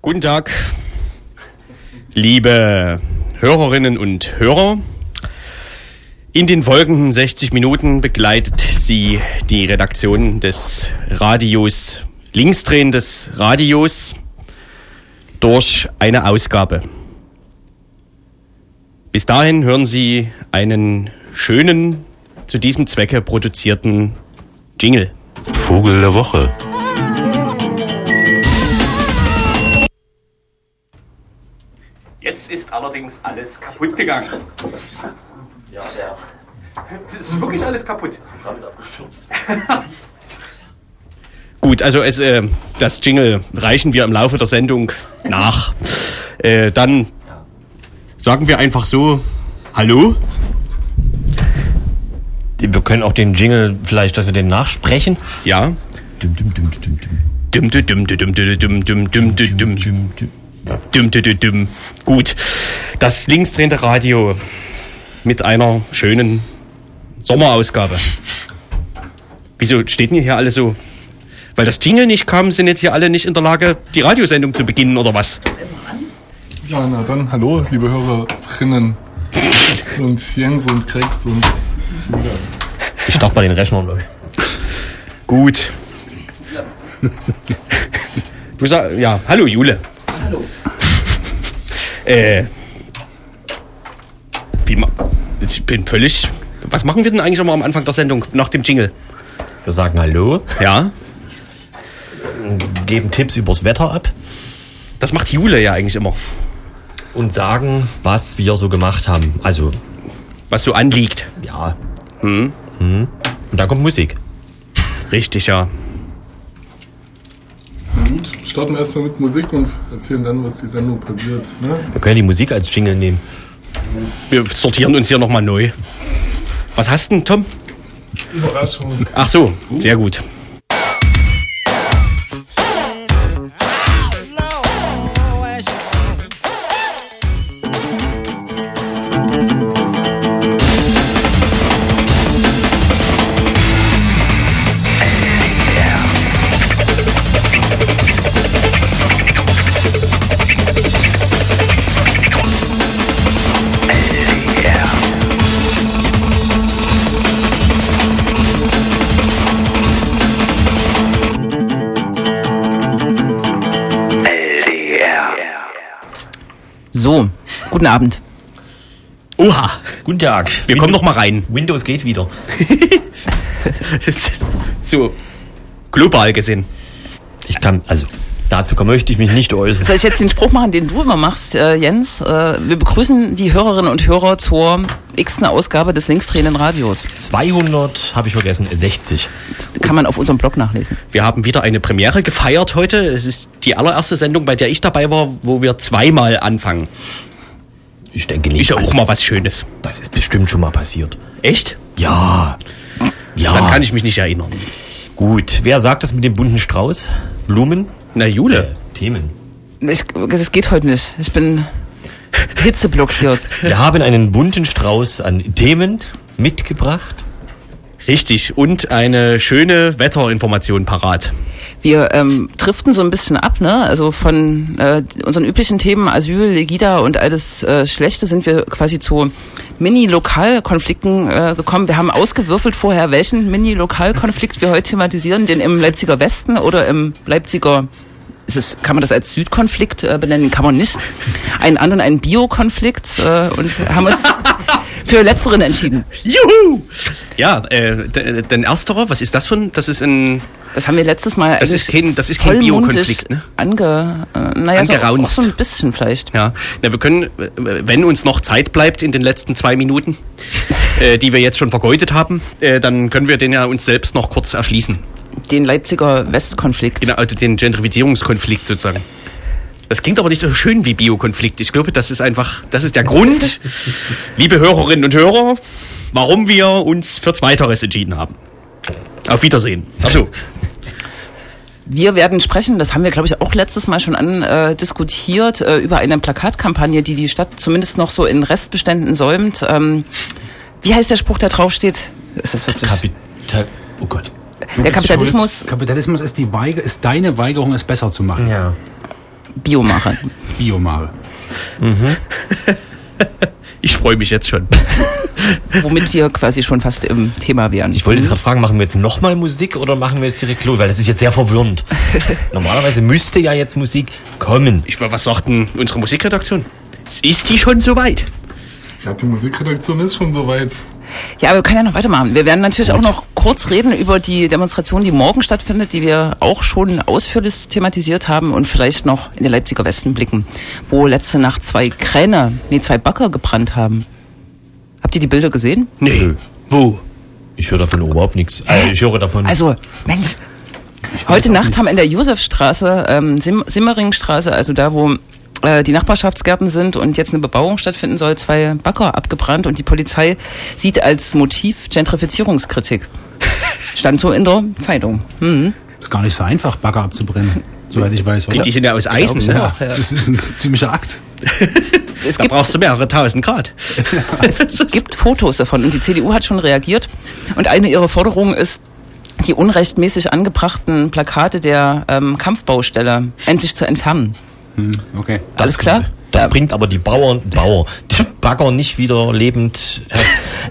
Guten Tag, liebe Hörerinnen und Hörer. In den folgenden 60 Minuten begleitet Sie die Redaktion des Radios, Linksdrehen des Radios, durch eine Ausgabe. Bis dahin hören Sie einen schönen, zu diesem Zwecke produzierten Jingle. Vogel der Woche. Jetzt ist allerdings alles kaputt gegangen. Ja, sehr. Es ist wirklich alles kaputt. Damit abgestürzt. Gut, also es, äh, das Jingle reichen wir im Laufe der Sendung nach. Äh, dann sagen wir einfach so, hallo? Wir können auch den Jingle vielleicht, dass wir den nachsprechen. Ja. Dum, dum, dum, dum, dum. Dum, dum, dum, dum, dum, dum, dum, dum, dum, dum. Dum, Dum, dum, dum, dum. Gut. Das linksdrehende Radio mit einer schönen Sommerausgabe. Wieso steht denn hier alle so? Weil das Jingle nicht kam, sind jetzt hier alle nicht in der Lage, die Radiosendung zu beginnen oder was? Ja, na dann, hallo, liebe Hörerinnen und Jens und Krex und Ich starte mal den Rechner neu. Gut. Du sagst, ja, hallo Jule. Hallo. Äh, wie ich bin völlig. Was machen wir denn eigentlich immer am Anfang der Sendung nach dem Jingle? Wir sagen Hallo, Ja, geben Tipps übers Wetter ab das macht Jule ja eigentlich immer, und sagen, was wir so gemacht haben. Also, was so anliegt. ja. Hm. Und dann kommt Musik. Richtig, ja. Starten wir erstmal mit Musik und erzählen dann, was die Sendung passiert. Ne? Wir können die Musik als Jingle nehmen. Wir sortieren uns hier nochmal neu. Was hast du denn, Tom? Überraschung. Ach so, sehr gut. Guten Abend. Oha, Guten Tag. wir kommen noch mal rein. Windows geht wieder. so, global gesehen. Ich kann, also, dazu möchte ich mich nicht äußern. Soll ich jetzt den Spruch machen, den du immer machst, äh, Jens? Äh, wir begrüßen die Hörerinnen und Hörer zur x-ten Ausgabe des linksdrehenden Radios. 200 habe ich vergessen, 60. Kann man auf unserem Blog nachlesen. Wir haben wieder eine Premiere gefeiert heute. Es ist die allererste Sendung, bei der ich dabei war, wo wir zweimal anfangen. Ich denke nicht. Ist ja auch also, mal was Schönes. Das ist bestimmt schon mal passiert. Echt? Ja. Ja. Dann kann ich mich nicht erinnern. Gut. Wer sagt das mit dem bunten Strauß? Blumen? Na, Jule. Themen. Ich, das geht heute nicht. Ich bin hitzeblockiert. Wir haben einen bunten Strauß an Themen mitgebracht. Richtig. Und eine schöne Wetterinformation parat. Wir ähm, driften so ein bisschen ab, ne? Also von äh, unseren üblichen Themen Asyl, Legida und alles äh, Schlechte sind wir quasi zu Mini-Lokalkonflikten äh, gekommen. Wir haben ausgewürfelt vorher, welchen Mini-Lokalkonflikt wir heute thematisieren, den im Leipziger Westen oder im Leipziger ist es, kann man das als Südkonflikt äh, benennen? Kann man nicht. Einen anderen, einen Biokonflikt äh, und haben uns für letzteren entschieden. Juhu! Ja, äh, d- denn ersterer, was ist das ein, das ist ein, Das haben wir letztes Mal Das ist kein- das ist kein Biokonflikt, ne? Ange, äh, naja, so, Angeraunzt. so ein bisschen vielleicht. ja, na, wir können, äh, wenn uns noch Zeit bleibt in den letzten zwei Minuten, äh, die wir jetzt schon vergeudet haben, äh, dann können wir den ja uns selbst noch kurz erschließen. Den Leipziger Westkonflikt. Genau, also den Gentrifizierungskonflikt sozusagen. Das klingt aber nicht so schön wie Biokonflikt. Ich glaube, das ist einfach, das ist der Grund, liebe Hörerinnen und Hörer, warum wir uns für Zweiteres entschieden haben. Auf Wiedersehen. Achso. Wir werden sprechen, das haben wir, glaube ich, auch letztes Mal schon an, äh, diskutiert, äh, über eine Plakatkampagne, die die Stadt zumindest noch so in Restbeständen säumt. Ähm, wie heißt der Spruch, der draufsteht? Ist das wirklich? Kapital. Oh Gott. der Kapitalismus. Kapitalismus ist die Weige, ist deine Weigerung, es besser zu machen. Ja. Biomacher. Biomare. Ich freue mich jetzt schon. Womit wir quasi schon fast im Thema wären. Ich wollte jetzt gerade fragen, machen wir jetzt nochmal Musik oder machen wir jetzt direkt los? Weil das ist jetzt sehr verwirrend. Normalerweise müsste ja jetzt Musik kommen. Ich mal, was sagt denn unsere Musikredaktion? Ist die schon soweit? Ja, die Musikredaktion ist schon soweit. Ja, aber wir können ja noch weitermachen. Wir werden natürlich auch noch kurz reden über die Demonstration, die morgen stattfindet, die wir auch schon ausführlich thematisiert haben und vielleicht noch in den Leipziger Westen blicken, wo letzte Nacht zwei Kräne, nee, zwei Bagger gebrannt haben. Habt ihr die Bilder gesehen? Nee. Wo? Ich höre davon überhaupt nichts. Äh, ich höre davon. Also, Mensch. Heute Nacht haben in der Josefstraße, ähm, Sim Simmeringstraße, also da, wo die Nachbarschaftsgärten sind und jetzt eine Bebauung stattfinden soll, zwei Bagger abgebrannt und die Polizei sieht als Motiv Gentrifizierungskritik. Stand so in der Zeitung. Hm. Ist gar nicht so einfach, Bagger abzubrennen. Soweit ich weiß. Oder? Die sind ja aus Eisen, ne? ja, das ist ein ziemlicher Akt. Es Da gibt, brauchst du mehrere tausend Grad. es gibt Fotos davon und die CDU hat schon reagiert. Und eine ihrer Forderungen ist, die unrechtmäßig angebrachten Plakate der ähm, Kampfbaustelle endlich zu entfernen. Hm, okay. Alles klar? Das Ja. bringt aber die Bauern, Bauer, die Bagger nicht wieder lebend.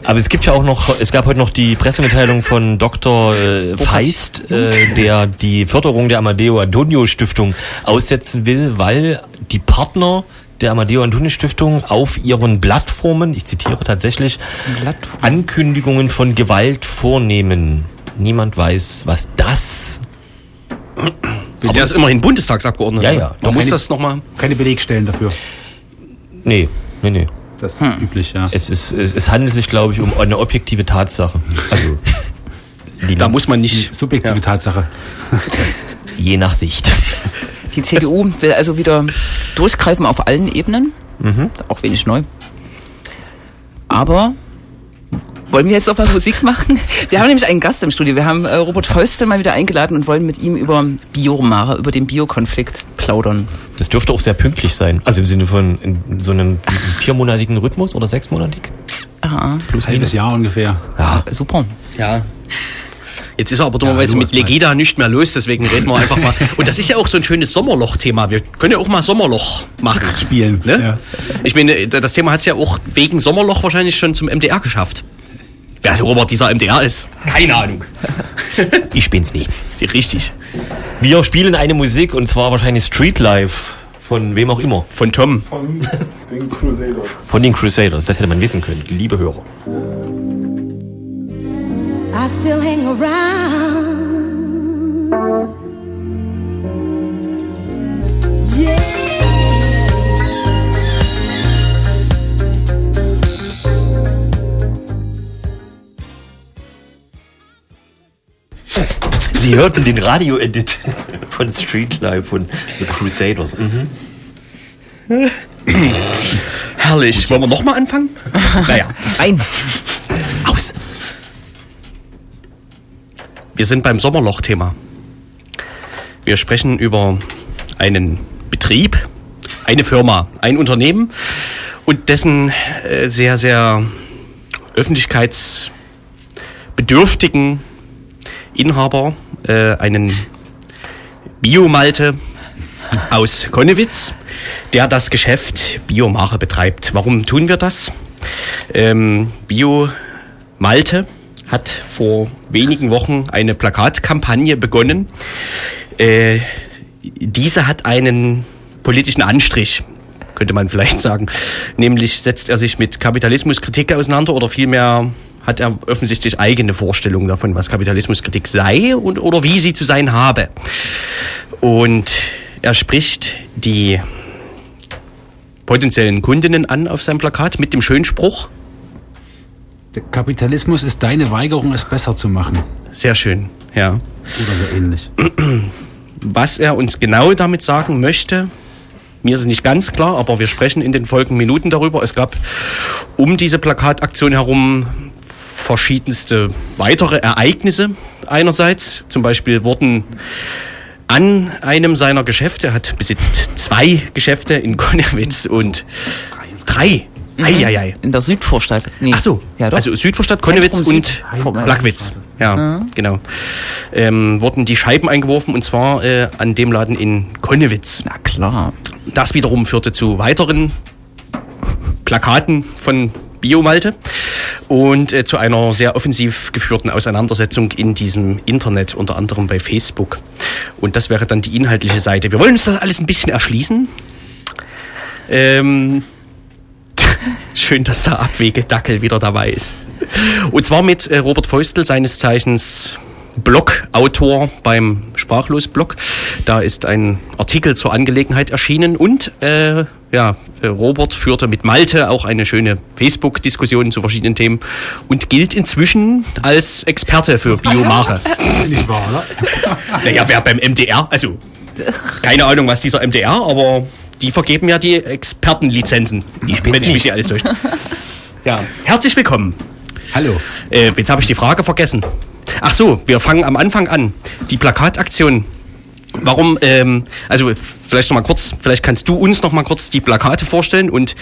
Aber es gibt ja auch noch, es gab heute noch die Pressemitteilung von Dr. Äh, Feist, äh, der die Förderung der Amadeo Antonio Stiftung aussetzen will, weil die Partner der Amadeo Antonio Stiftung auf ihren Plattformen, ich zitiere tatsächlich, Plattform. Ankündigungen von Gewalt vornehmen. Niemand weiß, was das. Der ist immerhin Bundestagsabgeordneter. Ja, ja. Man muss Keine- das nochmal. Keine Belegstellen dafür. Nee, nee, nee. Das ist üblich, ja. Es, ist, es, es handelt sich, glaube ich, um eine objektive Tatsache. Also, die Da muss man nicht. Subjektive Tatsache. Je nach Sicht. Die CDU will also wieder durchgreifen auf allen Ebenen. Auch wenig neu. Aber wollen wir jetzt noch mal Musik machen? Wir haben nämlich einen Gast im Studio. Wir haben äh, Robert Feustel mal wieder eingeladen und wollen mit ihm über Biomare, über den Biokonflikt plaudern. Das dürfte auch sehr pünktlich sein. Also im Sinne von in so einem viermonatigen Rhythmus oder sechsmonatig? Ah, Plus Halbes Jahr ungefähr. Ja. super. Ja. Jetzt ist aber dummerweise du mit. Legida nicht mehr los, deswegen reden wir einfach mal. Und das ist ja auch so ein schönes Sommerloch-Thema. Wir können ja auch mal Sommerloch machen. Spielen. Ne? Ja. Ich meine, das Thema hat es ja auch wegen Sommerloch wahrscheinlich schon zum MDR geschafft. Wer so Robert dieser MDR ist? Keine Ahnung. Ich bin's nicht. Richtig. Wir spielen eine Musik und zwar wahrscheinlich Street Life von wem auch immer. Von Tom. Von den Crusaders. Von den Crusaders. Das hätte man wissen können, liebe Hörer. I still hang around. Sie hörten den Radio-Edit von Street Life von The Crusaders. Mhm. Herrlich. Wollen wir nochmal anfangen? naja. Ein. Aus. Wir sind beim Sommerloch-Thema. Wir sprechen über einen Betrieb, eine Firma, ein Unternehmen und dessen äh, sehr, sehr öffentlichkeitsbedürftigen Inhaber, äh, einen Biomalte aus Konnewitz, der das Geschäft Biomare betreibt. Warum tun wir das? Ähm, Biomalte hat vor wenigen Wochen eine Plakatkampagne begonnen. Äh, diese hat einen politischen Anstrich, könnte man vielleicht sagen. Nämlich setzt er sich mit Kapitalismuskritik auseinander oder vielmehr hat er offensichtlich eigene Vorstellungen davon, was Kapitalismuskritik sei und oder wie sie zu sein habe. Und er spricht die potenziellen Kundinnen an auf seinem Plakat mit dem schönen Spruch. Der Kapitalismus ist deine Weigerung, es besser zu machen. Sehr schön, ja. Oder so ähnlich. Was er uns genau damit sagen möchte, mir ist es nicht ganz klar, aber wir sprechen in den folgenden Minuten darüber. Es gab um diese Plakataktion herum verschiedenste weitere Ereignisse. Einerseits, zum Beispiel wurden an einem seiner Geschäfte, er hat besitzt zwei Geschäfte in Konnewitz und drei, Eieiei. In der Südvorstadt. Nee. Ach so, ja, also Südvorstadt, Konnewitz Zentrum und Süd. Blackwitz. Ja, genau. Ähm, wurden die Scheiben eingeworfen und zwar äh, an dem Laden in Konnewitz. Na klar. Das wiederum führte zu weiteren Plakaten von Biomalte und äh, zu einer sehr offensiv geführten Auseinandersetzung in diesem Internet, unter anderem bei Facebook. Und das wäre dann die inhaltliche Seite. Wir wollen uns das alles ein bisschen erschließen. Ähm, schön, dass der Abwegedackel wieder dabei ist. Und zwar mit äh, Robert Feustel, seines Zeichens Blog-Autor beim Sprachlos-Blog. Da ist ein Artikel zur Angelegenheit erschienen und äh, ja, äh, Robert führte mit Malte auch eine schöne Facebook-Diskussion zu verschiedenen Themen und gilt inzwischen als Experte für Biomare. Nicht wahr, oder? Naja, wer beim MDR, also keine Ahnung, was dieser MDR, aber die vergeben ja die Expertenlizenzen, wenn ich mich hier alles durch. Ja, herzlich willkommen. Hallo. Äh, jetzt habe ich die Frage vergessen. Ach so, wir fangen am Anfang an. Die Plakataktion. Warum, ähm, also vielleicht noch mal kurz, vielleicht kannst du uns noch mal kurz die Plakate vorstellen und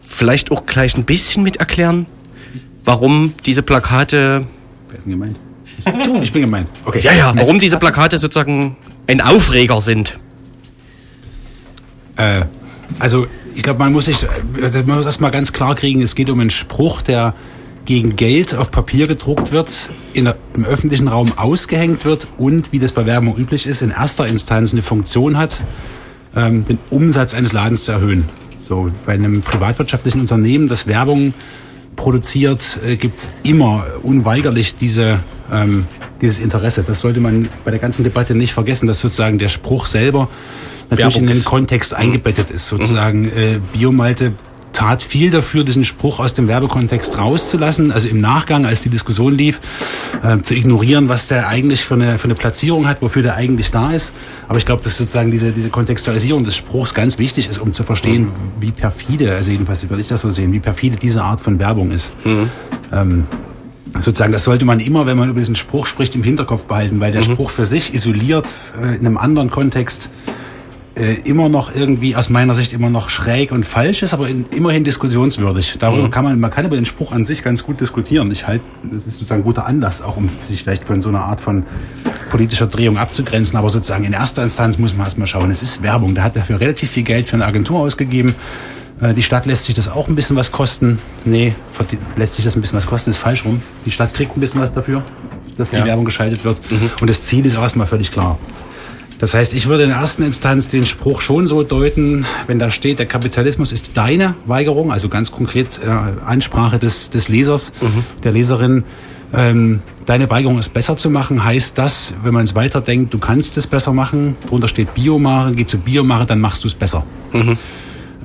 vielleicht auch gleich ein bisschen mit erklären, warum diese Plakate, Wer ist denn gemeint? Du. Ich bin gemeint. Okay. ja, ja, warum diese Plakate sozusagen ein Aufreger sind. Äh, also, ich glaube, man muss sich, äh, man muss erstmal ganz klar kriegen, es geht um einen Spruch, der gegen Geld auf Papier gedruckt wird, in der, im öffentlichen Raum ausgehängt wird und, wie das bei Werbung üblich ist, in erster Instanz eine Funktion hat, ähm, den Umsatz eines Ladens zu erhöhen. So, bei einem privatwirtschaftlichen Unternehmen, das Werbung produziert, äh, gibt's immer unweigerlich diese, ähm, dieses Interesse. Das sollte man bei der ganzen Debatte nicht vergessen, dass sozusagen der Spruch selber natürlich Werbung in den ist. Kontext eingebettet ist. Sozusagen äh, Biomalte tat viel dafür, diesen Spruch aus dem Werbekontext rauszulassen, also im Nachgang, als die Diskussion lief, äh, zu ignorieren, was der eigentlich für eine, für eine Platzierung hat, wofür der eigentlich da ist. Aber ich glaube, dass sozusagen diese, diese Kontextualisierung des Spruchs ganz wichtig ist, um zu verstehen, wie perfide, also jedenfalls würde ich das so sehen, wie perfide diese Art von Werbung ist. Ähm, sozusagen, das sollte man immer, wenn man über diesen Spruch spricht, im Hinterkopf behalten, weil der Spruch für sich isoliert äh, in einem anderen Kontext äh, immer noch irgendwie aus meiner Sicht immer noch schräg und falsch ist, aber in, immerhin diskussionswürdig. Darüber kann man, man kann über den Spruch an sich ganz gut diskutieren. Ich halte, das ist sozusagen ein guter Anlass, auch um sich vielleicht von so einer Art von politischer Drehung abzugrenzen. Aber sozusagen in erster Instanz muss man erstmal schauen. Es ist Werbung. Da hat er für relativ viel Geld für eine Agentur ausgegeben. Äh, Die Stadt lässt sich das auch ein bisschen was kosten. Nee, lässt sich das ein bisschen was kosten, ist falsch rum. Die Stadt kriegt ein bisschen was dafür, dass die Ja. Werbung geschaltet wird. Und das Ziel ist auch erstmal völlig klar. Das heißt, ich würde in erster Instanz den Spruch schon so deuten, wenn da steht, der Kapitalismus ist deine Weigerung, also ganz konkret äh, Ansprache des, des Lesers, der Leserin, ähm, deine Weigerung es besser zu machen, heißt das, wenn man es weiterdenkt, du kannst es besser machen, drunter steht Biomare, geh zu Biomare, dann machst du es besser.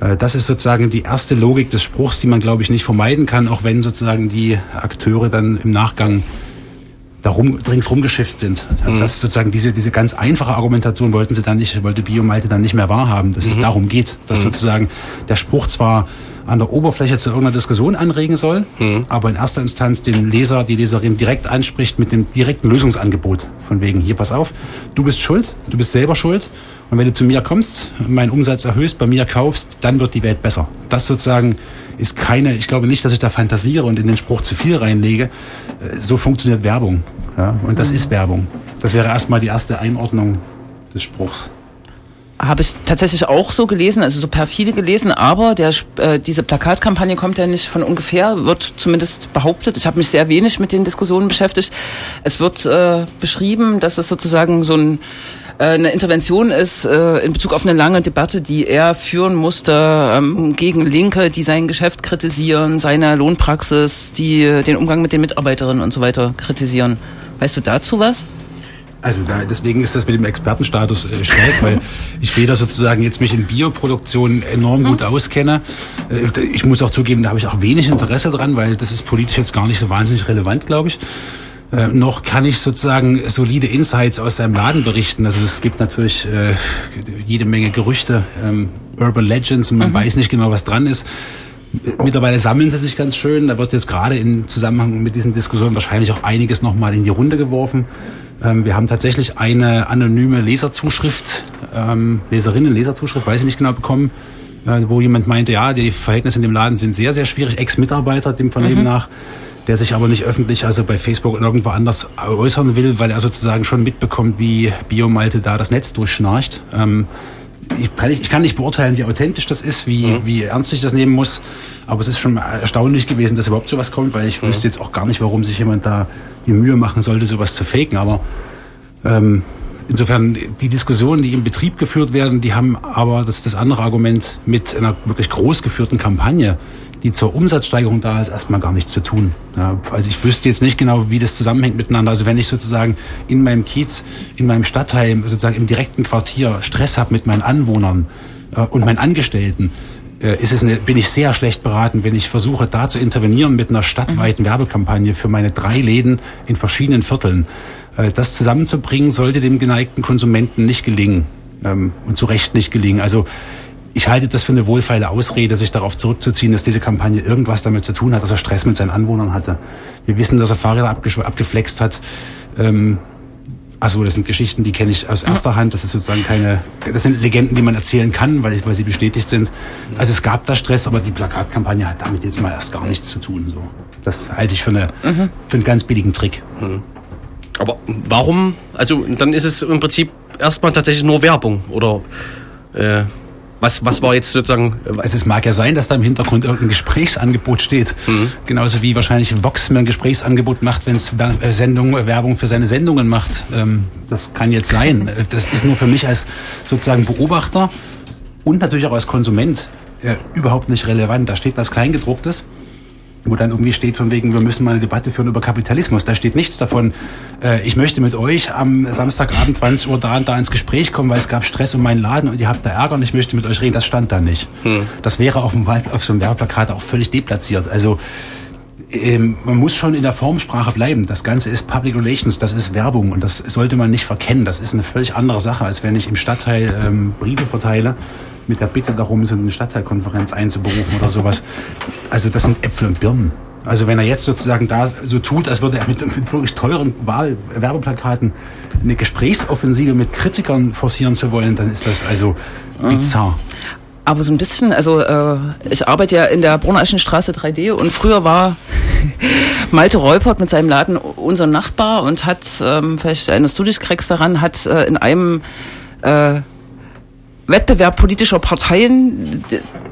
Äh, Das ist sozusagen die erste Logik des Spruchs, die man, glaube ich, nicht vermeiden kann, auch wenn sozusagen die Akteure dann im Nachgang darum ringsrum geschifft sind. Also das ist sozusagen diese diese ganz einfache Argumentation wollten sie dann nicht, wollte Biomalte dann nicht mehr wahrhaben, dass es darum geht, dass sozusagen der Spruch zwar an der Oberfläche zu irgendeiner Diskussion anregen soll, aber in erster Instanz den Leser, die Leserin direkt anspricht mit dem direkten Lösungsangebot. Von wegen, hier pass auf, du bist schuld, du bist selber schuld. Und wenn du zu mir kommst, meinen Umsatz erhöhst, bei mir kaufst, dann wird die Welt besser. Das sozusagen ist keine, ich glaube nicht, dass ich da fantasiere und in den Spruch zu viel reinlege. Äh, So funktioniert Werbung. Ja? Und das ist Werbung. Das wäre erstmal die erste Einordnung des Spruchs. Habe ich tatsächlich auch so gelesen, also so perfide gelesen, aber der, äh, diese Plakatkampagne kommt ja nicht von ungefähr, wird zumindest behauptet. Ich habe mich sehr wenig mit den Diskussionen beschäftigt. Es wird äh, beschrieben, dass es sozusagen so ein, eine Intervention ist äh, in Bezug auf eine lange Debatte, die er führen musste ähm, gegen Linke, die sein Geschäft kritisieren, seine Lohnpraxis, die äh, den Umgang mit den Mitarbeiterinnen und so weiter kritisieren. Weißt du dazu was? Also da, deswegen ist das mit dem Expertenstatus äh, schräg, weil ich weder sozusagen jetzt mich in Bioproduktion enorm gut auskenne. Äh, ich muss auch zugeben, da habe ich auch wenig Interesse dran, weil das ist politisch jetzt gar nicht so wahnsinnig relevant, glaube ich. Äh, noch kann ich sozusagen solide Insights aus seinem Laden berichten. Also es gibt natürlich äh, jede Menge Gerüchte, ähm, Urban Legends, und man weiß nicht genau, was dran ist. Mittlerweile sammeln sie sich ganz schön. Da wird jetzt gerade im Zusammenhang mit diesen Diskussionen wahrscheinlich auch einiges nochmal in die Runde geworfen. Ähm, wir haben tatsächlich eine anonyme Leserzuschrift, ähm, Leserinnen, Leserzuschrift, weiß ich nicht genau, bekommen, äh, wo jemand meinte, ja, die Verhältnisse in dem Laden sind sehr, sehr schwierig. Ex-Mitarbeiter dem Vernehmen nach, der sich aber nicht öffentlich, also bei Facebook und irgendwo anders äußern will, weil er sozusagen schon mitbekommt, wie Biomalte da das Netz durchschnarcht. Ähm, ich kann, nicht, ich kann nicht beurteilen, wie authentisch das ist, wie, wie ernst ich das nehmen muss. Aber es ist schon erstaunlich gewesen, dass überhaupt sowas kommt, weil ich wüsste jetzt auch gar nicht, warum sich jemand da die Mühe machen sollte, sowas zu faken. Aber ähm, insofern, die Diskussionen, die im Betrieb geführt werden, die haben aber, das ist das andere Argument, mit einer wirklich groß geführten Kampagne, die zur Umsatzsteigerung da ist, erstmal gar nichts zu tun. Ja, also ich wüsste jetzt nicht genau, wie das zusammenhängt miteinander. Also wenn ich sozusagen in meinem Kiez, in meinem Stadtteil, sozusagen im direkten Quartier Stress habe mit meinen Anwohnern äh, und meinen Angestellten, äh, ist es eine, bin ich sehr schlecht beraten, wenn ich versuche, da zu intervenieren mit einer stadtweiten Werbekampagne für meine drei Läden in verschiedenen Vierteln. Äh, das zusammenzubringen, sollte dem geneigten Konsumenten nicht gelingen ähm, und zu Recht nicht gelingen. Also ich halte das für eine wohlfeile Ausrede, sich darauf zurückzuziehen, dass diese Kampagne irgendwas damit zu tun hat, dass er Stress mit seinen Anwohnern hatte. Wir wissen, dass er Fahrräder abgeflext hat. Ähm, also das sind Geschichten, die kenne ich aus erster Hand. Das ist sozusagen keine, das sind Legenden, die man erzählen kann, weil, weil sie bestätigt sind. Also es gab da Stress, aber die Plakatkampagne hat damit jetzt mal erst gar nichts zu tun. So, das halte ich für, eine, für einen ganz billigen Trick. Aber warum? Also dann ist es im Prinzip erstmal tatsächlich nur Werbung oder äh, was, was war jetzt sozusagen. Also es mag ja sein, dass da im Hintergrund irgendein Gesprächsangebot steht. Genauso wie wahrscheinlich Vox mir ein Gesprächsangebot macht, wenn es Sendung, Werbung für seine Sendungen macht. Ähm, Das kann jetzt sein. Äh, Das ist nur für mich als sozusagen Beobachter und natürlich auch als Konsument äh, überhaupt nicht relevant. Da steht was Kleingedrucktes wo dann irgendwie steht von wegen, wir müssen mal eine Debatte führen über Kapitalismus. Da steht nichts davon, äh, ich möchte mit euch am Samstagabend 20 Uhr da und da ins Gespräch kommen, weil es gab Stress um meinen Laden und ihr habt da Ärger und ich möchte mit euch reden. Das stand da nicht. Das wäre auf, dem, auf so einem Werbeplakat auch völlig deplatziert. Also ähm, man muss schon in der Formsprache bleiben. Das Ganze ist Public Relations, das ist Werbung und das sollte man nicht verkennen. Das ist eine völlig andere Sache, als wenn ich im Stadtteil ähm, Briefe verteile mit der Bitte darum, so eine Stadtteilkonferenz einzuberufen oder sowas. Also das sind Äpfel und Birnen. Also wenn er jetzt sozusagen da so tut, als würde er mit, mit wirklich teuren Wahl Werbeplakaten eine Gesprächsoffensive mit Kritikern forcieren zu wollen, dann ist das also bizarr. Aber so ein bisschen, also äh, ich arbeite ja in der Brunneichenstraße 3D und früher war Malte Reupert mit seinem Laden unser Nachbar und hat, ähm, vielleicht erinnerst du dich, Krex daran, hat äh, in einem äh, Wettbewerb politischer Parteien,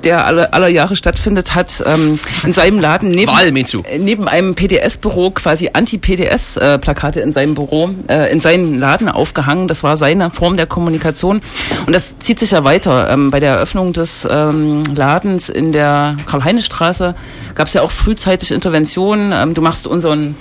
der alle, aller Jahre stattfindet, hat ähm, in seinem Laden neben, Wahl, äh, neben einem PDS-Büro quasi Anti-PDS-Plakate in seinem Büro, äh, in seinen Laden aufgehangen. Das war seine Form der Kommunikation. Und das zieht sich ja weiter. Ähm, bei der Eröffnung des ähm, Ladens in der Karl-Heine-Straße gab es ja auch frühzeitig Interventionen. Ähm, du machst unseren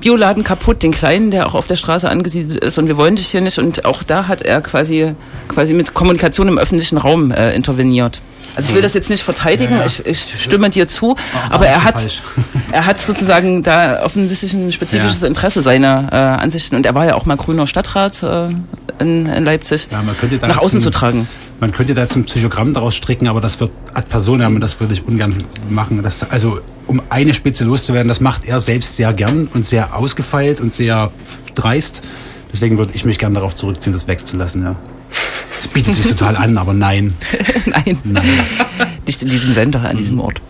Bioladen kaputt, den kleinen, der auch auf der Straße angesiedelt ist und wir wollen dich hier nicht. Und auch da hat er quasi, quasi mit Kommunikation im öffentlichen Raum äh, interveniert. Also ich will das jetzt nicht verteidigen, Ja, ja. Ich, ich stimme dir zu, aber er hat, falsch. er hat sozusagen da offensichtlich ein spezifisches Ja. Interesse seiner äh, Ansichten und er war ja auch mal grüner Stadtrat äh, in, in Leipzig, nach außen zu tragen. Man könnte da jetzt ein Psychogramm daraus stricken, aber das wird ad personam und das würde ich ungern machen. Das, also um eine Spitze loszuwerden, das macht er selbst sehr gern und sehr ausgefeilt und sehr dreist. Deswegen würde ich mich gern darauf zurückziehen, das wegzulassen. Ja. Es bietet sich total an, aber nein. Nein, Nein. nicht in diesem Sender, an diesem Ort.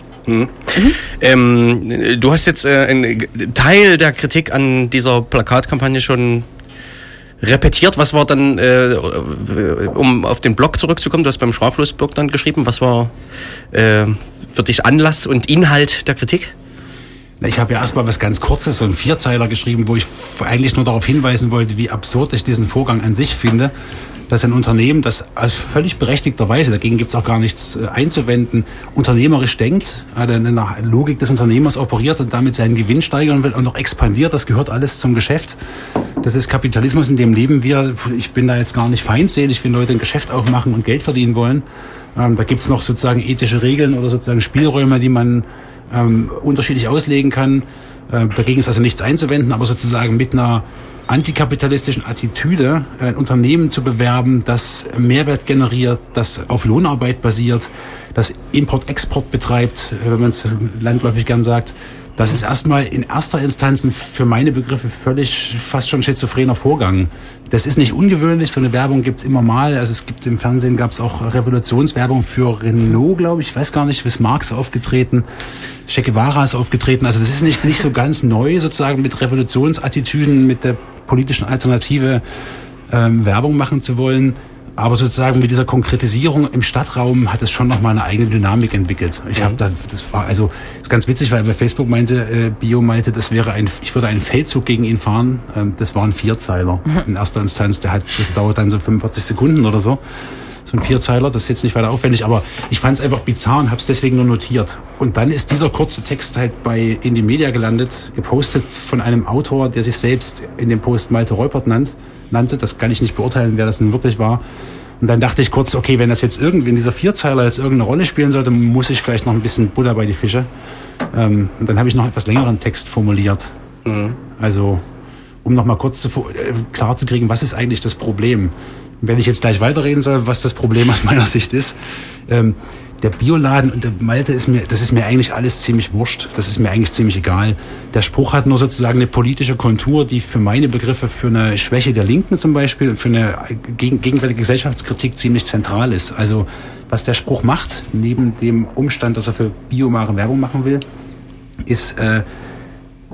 Ähm, du hast jetzt äh, einen Teil der Kritik an dieser Plakatkampagne schon repetiert. Was war dann, äh, um auf den Blog zurückzukommen, du hast beim Schwablos-Blog dann geschrieben, was war äh, für dich Anlass und Inhalt der Kritik? Ich habe ja erstmal was ganz Kurzes, so einen Vierzeiler geschrieben, wo ich eigentlich nur darauf hinweisen wollte, wie absurd ich diesen Vorgang an sich finde, dass ein Unternehmen, das völlig berechtigterweise, dagegen gibt es auch gar nichts äh, einzuwenden, unternehmerisch denkt, in der Logik des Unternehmers operiert und damit seinen Gewinn steigern will und noch expandiert, das gehört alles zum Geschäft. Das ist Kapitalismus, in dem leben wir. Ich bin da jetzt gar nicht feindselig, wenn Leute ein Geschäft aufmachen und Geld verdienen wollen. Ähm, da gibt's noch sozusagen ethische Regeln oder sozusagen Spielräume, die man ähm, unterschiedlich auslegen kann. Äh, dagegen ist also nichts einzuwenden, aber sozusagen mit einer antikapitalistischen Attitüde ein Unternehmen zu bewerben, das Mehrwert generiert, das auf Lohnarbeit basiert, das Import-Export betreibt, äh, wenn man es landläufig gern sagt. Das ist erstmal in erster Instanz für meine Begriffe völlig fast schon schizophrener Vorgang. Das ist nicht ungewöhnlich, so eine Werbung gibt's immer mal. Also es gibt im Fernsehen gab's auch Revolutionswerbung für Renault, glaube ich. Ich weiß gar nicht, ist Marx aufgetreten, Che Guevara ist aufgetreten. Also das ist nicht, nicht so ganz neu sozusagen mit Revolutionsattitüden, mit der politischen Alternative ähm, Werbung machen zu wollen. Aber sozusagen mit dieser Konkretisierung im Stadtraum hat es schon nochmal eine eigene Dynamik entwickelt. Ich habe da, das war also ist ganz witzig, weil bei Facebook meinte äh, Bio meinte, das wäre ein, ich würde einen Feldzug gegen ihn fahren. Ähm, das war ein Vierzeiler in erster Instanz. Der hat, das dauert dann so 45 Sekunden oder so. So ein Vierzeiler, das ist jetzt nicht weiter aufwendig, aber ich fand es einfach bizarr und habe es deswegen nur notiert. Und dann ist dieser kurze Text halt bei Indie Media gelandet, gepostet von einem Autor, der sich selbst in dem Post Malte Reupert nannt nannte. Das kann ich nicht beurteilen, wer das nun wirklich war. Und dann dachte ich kurz, okay, wenn das jetzt irgendwie in dieser Vierzeiler jetzt irgendeine Rolle spielen sollte, muss ich vielleicht noch ein bisschen Butter bei die Fische. Ähm, und dann habe ich noch etwas längeren Text formuliert. Mhm. Also, um noch mal kurz zu, äh, klar zu kriegen, was ist eigentlich das Problem? Wenn ich jetzt gleich weiterreden soll, was das Problem aus meiner Sicht ist, ähm, der Bioladen und der Malte ist mir, das ist mir eigentlich alles ziemlich wurscht. Das ist mir eigentlich ziemlich egal. Der Spruch hat nur sozusagen eine politische Kontur, die für meine Begriffe für eine Schwäche der Linken zum Beispiel und für eine gegen, gegenwärtige Gesellschaftskritik ziemlich zentral ist. Also was der Spruch macht, neben dem Umstand, dass er für Biomare Werbung machen will, ist äh,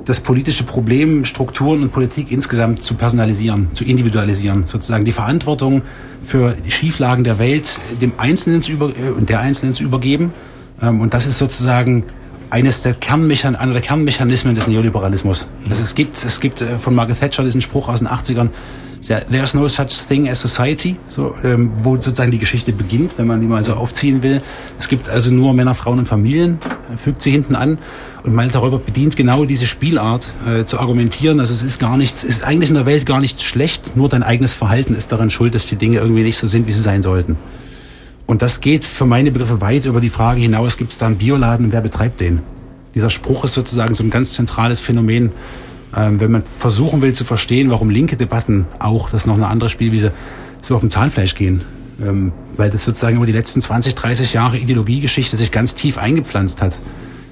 das politische Problem, Strukturen und Politik insgesamt zu personalisieren, zu individualisieren, sozusagen die Verantwortung für Schieflagen der Welt dem Einzelnen zu über, äh, und der Einzelnen zu übergeben. Ähm, und das ist sozusagen eines der Kernmechan einer der Kernmechanismen des Neoliberalismus. Also es gibt, es gibt äh, von Margaret Thatcher diesen Spruch aus den 80ern, There's no such thing as society, so, ähm, wo sozusagen die Geschichte beginnt, wenn man die mal so aufziehen will. Es gibt also nur Männer, Frauen und Familien, äh, fügt sie hinten an. Und Malte Räuber bedient genau diese Spielart äh, zu argumentieren. Also es ist gar nichts, ist eigentlich in der Welt gar nichts schlecht, nur dein eigenes Verhalten ist daran schuld, dass die Dinge irgendwie nicht so sind, wie sie sein sollten. Und das geht für meine Begriffe weit über die Frage hinaus, gibt es da einen Bioladen und wer betreibt den? Dieser Spruch ist sozusagen so ein ganz zentrales Phänomen wenn man versuchen will zu verstehen, warum linke Debatten auch, das ist noch eine andere Spielwiese, so auf dem Zahnfleisch gehen. Ähm, weil das sozusagen über die letzten 20, 30 Jahre Ideologiegeschichte sich ganz tief eingepflanzt hat.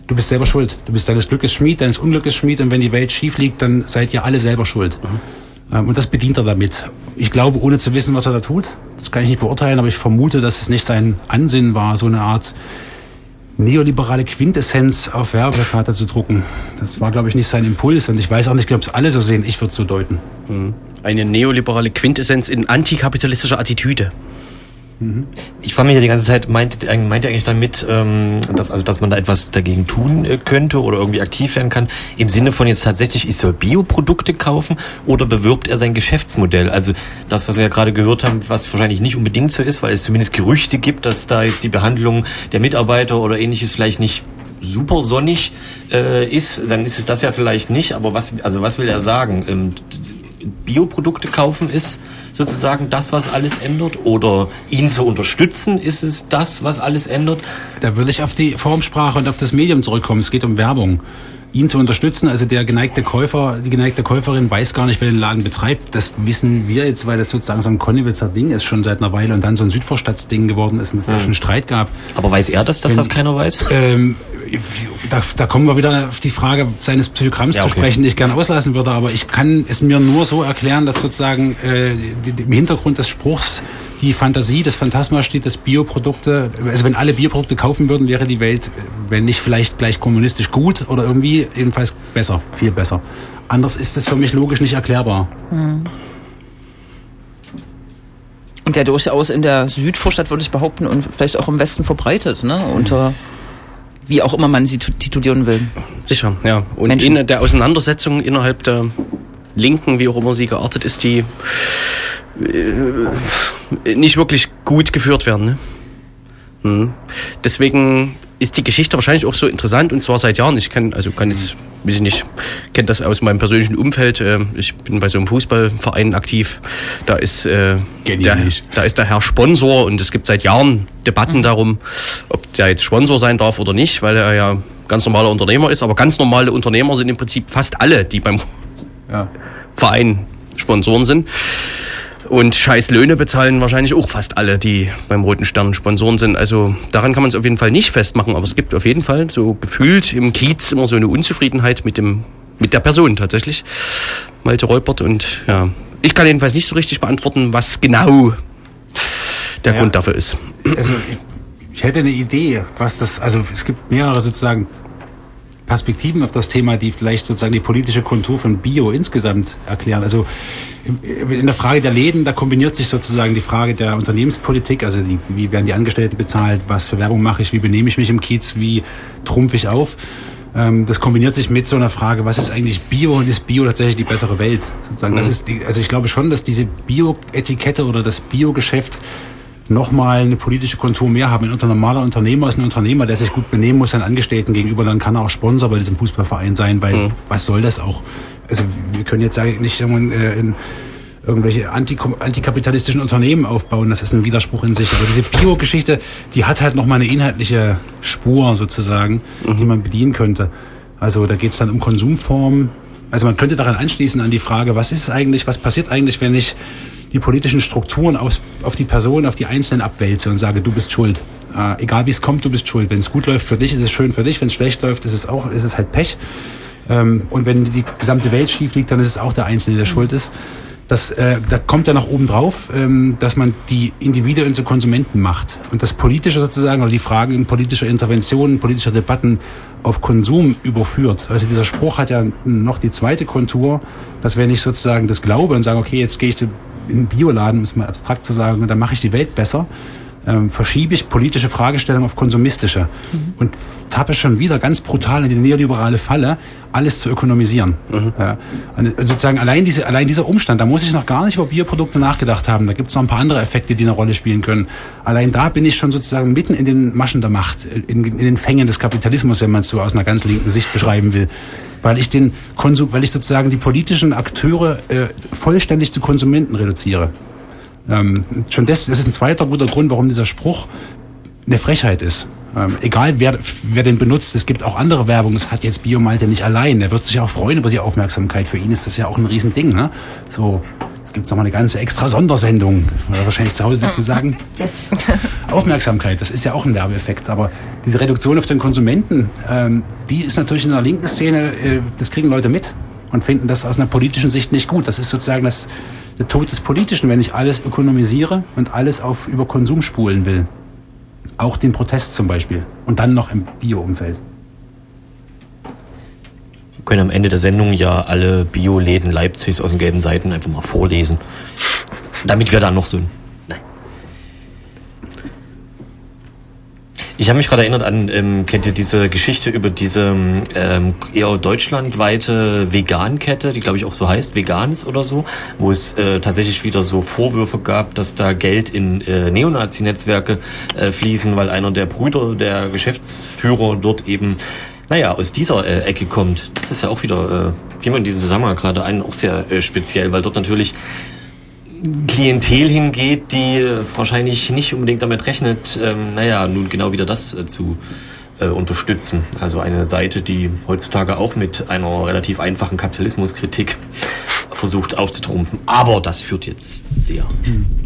Du bist selber schuld. Du bist deines Glückes Schmied, deines Unglückes Schmied und wenn die Welt schief liegt, dann seid ihr alle selber schuld. Mhm. Ähm, und das bedient er damit. Ich glaube, ohne zu wissen, was er da tut, das kann ich nicht beurteilen, aber ich vermute, dass es nicht sein Ansinnen war, so eine Art neoliberale Quintessenz auf Werbeplakate zu drucken. Das war, glaube ich, nicht sein Impuls und ich weiß auch nicht, ob es alle so sehen. Ich würde es so deuten. Hm. Eine neoliberale Quintessenz in antikapitalistischer Attitüde. Ich frage mich ja die ganze Zeit, meint, meint ihr eigentlich damit, ähm, dass, also, dass man da etwas dagegen tun äh, könnte oder irgendwie aktiv werden kann? Im Sinne von jetzt tatsächlich, ich soll Bioprodukte kaufen oder bewirbt er sein Geschäftsmodell? Also das, was wir ja gerade gehört haben, was wahrscheinlich nicht unbedingt so ist, weil es zumindest Gerüchte gibt, dass da jetzt die Behandlung der Mitarbeiter oder ähnliches vielleicht nicht super sonnig äh, ist, dann ist es das ja vielleicht nicht. Aber was, also was will er sagen? Ähm, Bioprodukte kaufen ist sozusagen das, was alles ändert? Oder ihn zu unterstützen, ist es das, was alles ändert? Da würde ich auf die Formsprache und auf das Medium zurückkommen. Es geht um Werbung ihn zu unterstützen. Also der geneigte Käufer, die geneigte Käuferin weiß gar nicht, wer den Laden betreibt. Das wissen wir jetzt, weil das sozusagen so ein Konnewitzer Ding ist schon seit einer Weile und dann so ein Südvorstadtsding geworden ist und es da schon Streit gab. Aber weiß er das, dass Wenn, das keiner weiß? Ähm, da, da kommen wir wieder auf die Frage seines Psychogramms ja, okay. zu sprechen, die ich gerne auslassen würde. Aber ich kann es mir nur so erklären, dass sozusagen äh, im Hintergrund des Spruchs die Fantasie, das Phantasma steht, dass Bioprodukte, also wenn alle Bioprodukte kaufen würden, wäre die Welt, wenn nicht vielleicht gleich kommunistisch gut oder irgendwie jedenfalls besser, viel besser. Anders ist das für mich logisch nicht erklärbar. Hm. Und der durchaus in der Südvorstadt, würde ich behaupten, und vielleicht auch im Westen verbreitet, ne? Unter wie auch immer man sie titulieren will. Sicher, ja. Und Menschen. in der Auseinandersetzung innerhalb der Linken, wie auch immer sie geartet ist, die nicht wirklich gut geführt werden. Ne? Hm. Deswegen ist die Geschichte wahrscheinlich auch so interessant und zwar seit Jahren. Ich kann, also kann jetzt, weiß ich nicht, kenne das aus meinem persönlichen Umfeld. Äh, ich bin bei so einem Fußballverein aktiv. Da ist, äh, der, da ist der Herr Sponsor und es gibt seit Jahren Debatten mhm. darum, ob der jetzt Sponsor sein darf oder nicht, weil er ja ganz normaler Unternehmer ist. Aber ganz normale Unternehmer sind im Prinzip fast alle, die beim ja. Verein Sponsoren sind. Und scheiß Löhne bezahlen wahrscheinlich auch fast alle, die beim Roten Stern Sponsoren sind. Also daran kann man es auf jeden Fall nicht festmachen, aber es gibt auf jeden Fall so gefühlt im Kiez immer so eine Unzufriedenheit mit dem mit der Person tatsächlich. Malte Reupert und ja, ich kann jedenfalls nicht so richtig beantworten, was genau der Ja. Grund dafür ist. Also ich, ich hätte eine Idee, was das, also es gibt mehrere sozusagen Perspektiven auf das Thema, die vielleicht sozusagen die politische Kontur von Bio insgesamt erklären. Also in der Frage der Läden, da kombiniert sich sozusagen die Frage der Unternehmenspolitik, also die, wie werden die Angestellten bezahlt, was für Werbung mache ich, wie benehme ich mich im Kiez, wie trumpf ich auf. Ähm, Das kombiniert sich mit so einer Frage, was ist eigentlich Bio und ist Bio tatsächlich die bessere Welt? Sozusagen, das ist die, also ich glaube schon, dass diese Bio-Etikette oder das Bio-Geschäft nochmal eine politische Kontur mehr haben. Ein unter- normaler Unternehmer ist ein Unternehmer, der sich gut benehmen muss seinen Angestellten gegenüber, dann kann er auch Sponsor bei diesem Fußballverein sein, weil was soll das auch? Also wir können jetzt sagen, nicht irgendwann, äh, in irgendwelche anti antikapitalistischen Unternehmen aufbauen, das ist ein Widerspruch in sich. Aber diese Bio-Geschichte, die hat halt nochmal eine inhaltliche Spur sozusagen, die man bedienen könnte. Also da geht es dann um Konsumformen. Also man könnte daran anschließen an die Frage, was ist eigentlich, was passiert eigentlich, wenn ich die politischen Strukturen aufs, auf die Person, auf die Einzelnen abwälze und sage, du bist schuld. Äh, egal wie es kommt, du bist schuld. Wenn es gut läuft für dich, ist es schön für dich. Wenn es schlecht läuft, ist es auch, ist es halt Pech. Ähm, und wenn die gesamte Welt schief liegt, dann ist es auch der Einzelne, der schuld ist. Das, äh, da kommt ja noch oben drauf, ähm, dass man die Individuen zu Konsumenten macht. Und das Politische sozusagen, oder die Fragen politischer Interventionen, politischer Debatten auf Konsum überführt. Also dieser Spruch hat ja noch die zweite Kontur, dass wenn ich sozusagen das glaube und sage, okay, jetzt gehe ich in den Bioladen, um es mal abstrakt zu sagen, und dann mache ich die Welt besser, ähm, verschiebe ich politische Fragestellungen auf konsumistische und tappe schon wieder ganz brutal in die neoliberale Falle, alles zu ökonomisieren. Ja. Und sozusagen allein, diese, allein dieser Umstand, da muss ich noch gar nicht über Bioprodukte nachgedacht haben. Da gibt es noch ein paar andere Effekte, die eine Rolle spielen können. Allein da bin ich schon sozusagen mitten in den Maschen der Macht, in, in den Fängen des Kapitalismus, wenn man es so aus einer ganz linken Sicht beschreiben will. Weil ich den Konsum, weil ich sozusagen die politischen Akteure äh, vollständig zu Konsumenten reduziere. Ähm, schon das, das ist ein zweiter guter Grund, warum dieser Spruch eine Frechheit ist. Ähm, egal wer, wer den benutzt, es gibt auch andere Werbung, das hat jetzt Biomalte nicht allein. Er wird sich auch freuen über die Aufmerksamkeit. Für ihn ist das ja auch ein Riesending. Ne? So, jetzt gibt's noch mal eine ganze extra Sondersendung. Oder wahrscheinlich zu Hause sitzen und sagen, yes, Aufmerksamkeit, das ist ja auch ein Werbeeffekt. Aber diese Reduktion auf den Konsumenten, ähm, die ist natürlich in der linken Szene, äh, das kriegen Leute mit und finden das aus einer politischen Sicht nicht gut. Das ist sozusagen das, der Tod des Politischen, wenn ich alles ökonomisiere und alles auf über Konsum spulen will. Auch den Protest zum Beispiel. Und dann noch im Bio-Umfeld. Wir können am Ende der Sendung ja alle Bioläden Leipzigs aus den gelben Seiten einfach mal vorlesen. Damit wir dann noch so Ich habe mich gerade erinnert an, ähm, kennt ihr diese Geschichte über diese ähm, eher deutschlandweite Vegankette, die glaube ich auch so heißt, Vegans oder so, wo es äh, tatsächlich wieder so Vorwürfe gab, dass da Geld in äh, Neonazi-Netzwerke äh, fließen, weil einer der Brüder der Geschäftsführer dort eben naja, aus dieser äh, Ecke kommt. Das ist ja auch wieder, äh, wie man in diesem Zusammenhang gerade ein, auch sehr äh, speziell, weil dort natürlich Klientel hingeht, die äh, wahrscheinlich nicht unbedingt damit rechnet, ähm, naja, nun genau wieder das äh, zu äh, unterstützen. Also eine Seite, die heutzutage auch mit einer relativ einfachen Kapitalismuskritik versucht aufzutrumpfen. Aber das führt jetzt sehr.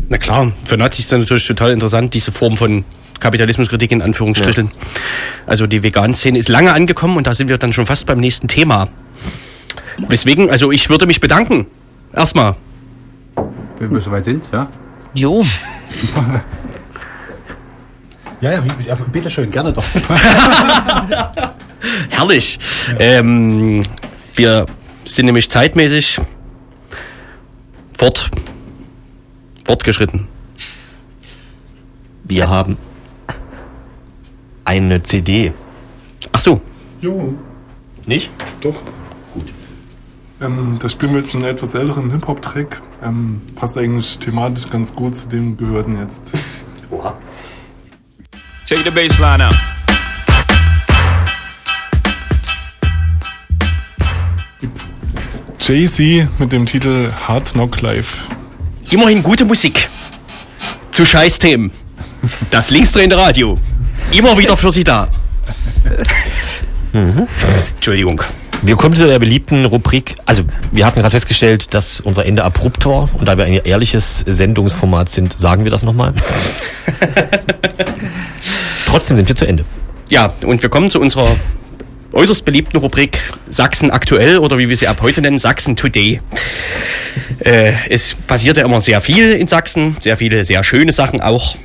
Na klar, für Nazis ist das natürlich total interessant, diese Form von Kapitalismuskritik in Anführungsstrichen. Also die Vegan-Szene ist lange angekommen und da sind wir dann schon fast beim nächsten Thema. Deswegen, also ich würde mich bedanken. Erstmal. Wenn wir soweit sind, ja? Jo, Ja, ja, wie, ja bitteschön, gerne doch. Herrlich. Ähm, wir sind nämlich zeitmäßig fort, fortgeschritten. Wir haben eine CD. Ach so. Jo, Nicht? doch. Ähm, da spielen wir jetzt einen etwas älteren Hip-Hop-Track. Ähm, passt eigentlich thematisch ganz gut zu dem Gehörten jetzt. Oha. Take the baseline out. Jay-Z mit dem Titel Hard Knock Life. Immerhin gute Musik. Zu Scheißthemen. Das linksdrehende Radio. Immer wieder für Sie da. Entschuldigung. Wir kommen zu der beliebten Rubrik. Also, wir hatten gerade festgestellt, dass unser Ende abrupt war. Und da wir ein ehrliches Sendungsformat sind, sagen wir das nochmal. Trotzdem sind wir zu Ende. Ja, und wir kommen zu unserer äußerst beliebten Rubrik Sachsen aktuell oder wie wir sie ab heute nennen, Sachsen Today. Äh, es passiert ja immer sehr viel in Sachsen, sehr viele sehr schöne Sachen auch.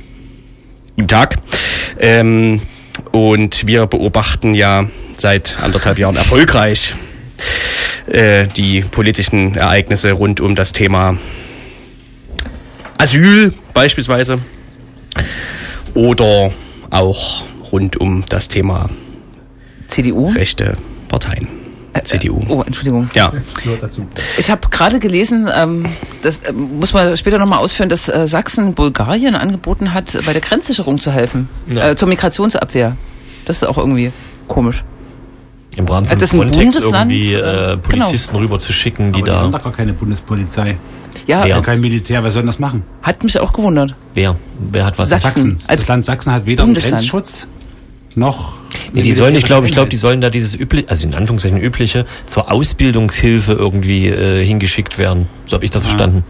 Guten Tag. Ähm, und wir beobachten ja seit anderthalb Jahren erfolgreich äh, die politischen Ereignisse rund um das Thema Asyl beispielsweise oder auch rund um das Thema CDU? rechte Parteien. Äh, CDU. Oh, Entschuldigung. Ja, Ich habe gerade gelesen, ähm, das äh, muss man später nochmal ausführen, dass äh, Sachsen Bulgarien angeboten hat, bei der Grenzsicherung zu helfen. Ja. Äh, zur Migrationsabwehr. Das ist auch irgendwie komisch. Im Rahmen von Also das ist ein Frontex Bundesland, irgendwie äh, genau. Polizisten rüber zu schicken, die Aber die haben da. doch gar keine Bundespolizei. Ja, Ja. Ja. Kein Militär, wer soll denn das machen? hat mich auch gewundert. Wer? Wer hat was? Sachsen. Sachsen. als das Land Sachsen hat weder einen Bundesland. Grenzschutz noch. Nee, die sollen, ich glaube, ich glaube, die sollen da dieses übliche, also in Anführungszeichen übliche, zur Ausbildungshilfe irgendwie äh, hingeschickt werden. So habe ich das verstanden.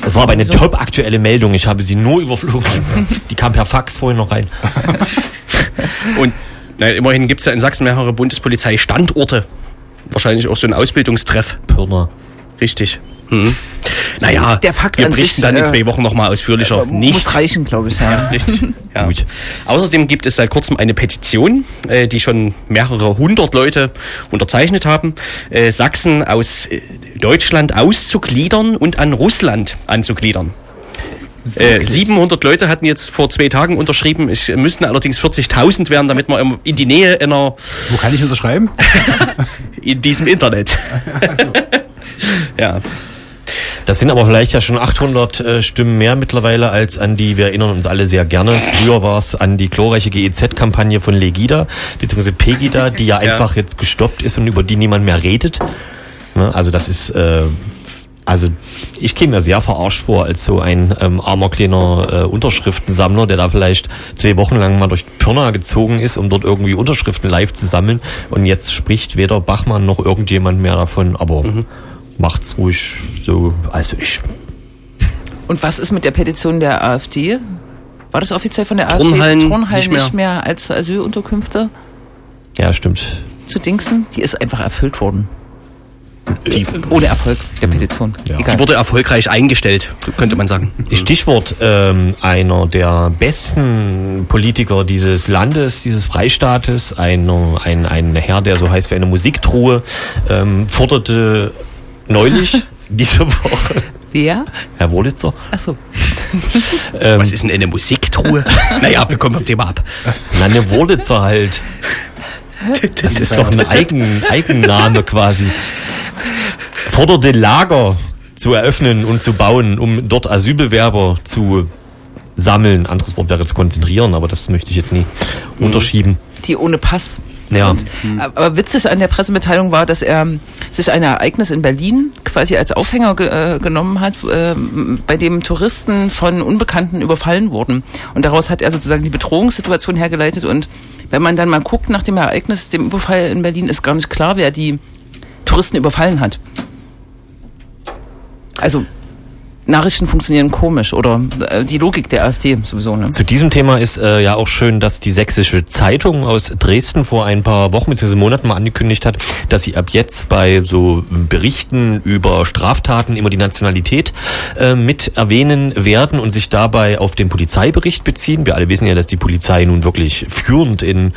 Das war aber eine top aktuelle Meldung. Ich habe sie nur überflogen. die kam per Fax vorhin noch rein. und na, immerhin gibt es ja in Sachsen mehrere Bundespolizeistandorte. Wahrscheinlich auch so ein Ausbildungstreff. Pirna. Richtig. Hm. Naja, der Fakt wir berichten sich, dann in äh, zwei Wochen nochmal ausführlicher. nicht. Muss reichen, glaube ich. Ja. Richtig. Ja. Gut. Außerdem gibt es seit kurzem eine Petition, äh, die schon mehrere hundert Leute unterzeichnet haben, äh, Sachsen aus äh, Deutschland auszugliedern und an Russland anzugliedern. Äh, 700 Leute hatten jetzt vor zwei Tagen unterschrieben. Es müssten allerdings 40.000 werden, damit man in die Nähe einer Wo kann ich unterschreiben? in diesem Internet. ja. Das sind aber vielleicht ja schon 800 äh, Stimmen mehr mittlerweile als an die, wir erinnern uns alle sehr gerne, früher war es an die glorreiche GEZ-Kampagne von Legida, beziehungsweise Pegida, die ja Ja. einfach jetzt gestoppt ist und über die niemand mehr redet. Ne? Also das ist, äh, also ich käme mir sehr verarscht vor als so ein ähm, armer kleiner äh, Unterschriftensammler, der da vielleicht zwei Wochen lang mal durch Pirna gezogen ist, um dort irgendwie Unterschriften live zu sammeln. Und jetzt spricht weder Bachmann noch irgendjemand mehr davon, aber macht's ruhig so. Also ich Und was ist mit der Petition der AfD? War das offiziell von der Turnhallen AfD? Turnhallen nicht nicht mehr, als Asylunterkünfte Ja, stimmt. zu Dingsen? Die ist einfach erfüllt worden. Die, Ohne Erfolg der Petition. Ja. Egal. die wurde erfolgreich eingestellt, könnte man sagen. Stichwort ähm, einer der besten Politiker dieses Landes, dieses Freistaates, einer, ein, ein Herr, der so heißt wie eine Musiktruhe, ähm, forderte neulich diese Woche, Wer? Herr Wolitzer, Achso. ähm, Was ist denn eine Musiktruhe? naja, wir kommen vom Thema ab. na, eine Wolitzer halt. Das ist doch ein Eigen, Eigenname quasi. Forderte Lager zu eröffnen und zu bauen, um dort Asylbewerber zu sammeln. Anderes Wort wäre zu konzentrieren, aber das möchte ich jetzt nie unterschieben. Die ohne Pass. Ja. Und, aber witzig an der Pressemitteilung war, dass er sich ein Ereignis in Berlin quasi als Aufhänger ge äh, genommen hat, äh, bei dem Touristen von Unbekannten überfallen wurden. Und daraus hat er sozusagen die Bedrohungssituation hergeleitet. Und wenn man dann mal guckt nach dem Ereignis, dem Überfall in Berlin, ist gar nicht klar, wer die Touristen überfallen hat. Also Nachrichten funktionieren komisch oder äh, die Logik der AfD sowieso. Ne? Zu diesem Thema ist äh, ja auch schön, dass die Sächsische Zeitung aus Dresden vor ein paar Wochen bzw. Monaten mal angekündigt hat, dass sie ab jetzt bei so Berichten über Straftaten immer die Nationalität äh, mit erwähnen werden und sich dabei auf den Polizeibericht beziehen. Wir alle wissen ja, dass die Polizei nun wirklich führend in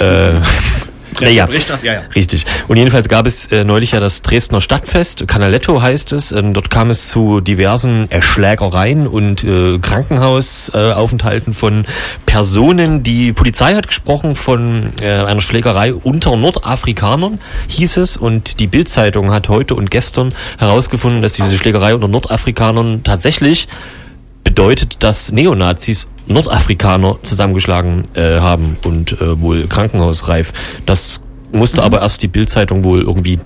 äh, naja, ja, ja. Richtig. Und jedenfalls gab es äh, neulich ja das Dresdner Stadtfest, Canaletto heißt es. Ähm, dort kam es zu diversen äh, Schlägereien und äh, Krankenhausaufenthalten Aufenthalten von Personen. Die Polizei hat gesprochen von äh, einer Schlägerei unter Nordafrikanern, hieß es. Und die Bildzeitung hat heute und gestern herausgefunden, dass diese Schlägerei unter Nordafrikanern tatsächlich bedeutet, dass Neonazis Nordafrikaner zusammengeschlagen äh, haben und äh, wohl krankenhausreif. Das musste aber erst die Bildzeitung wohl irgendwie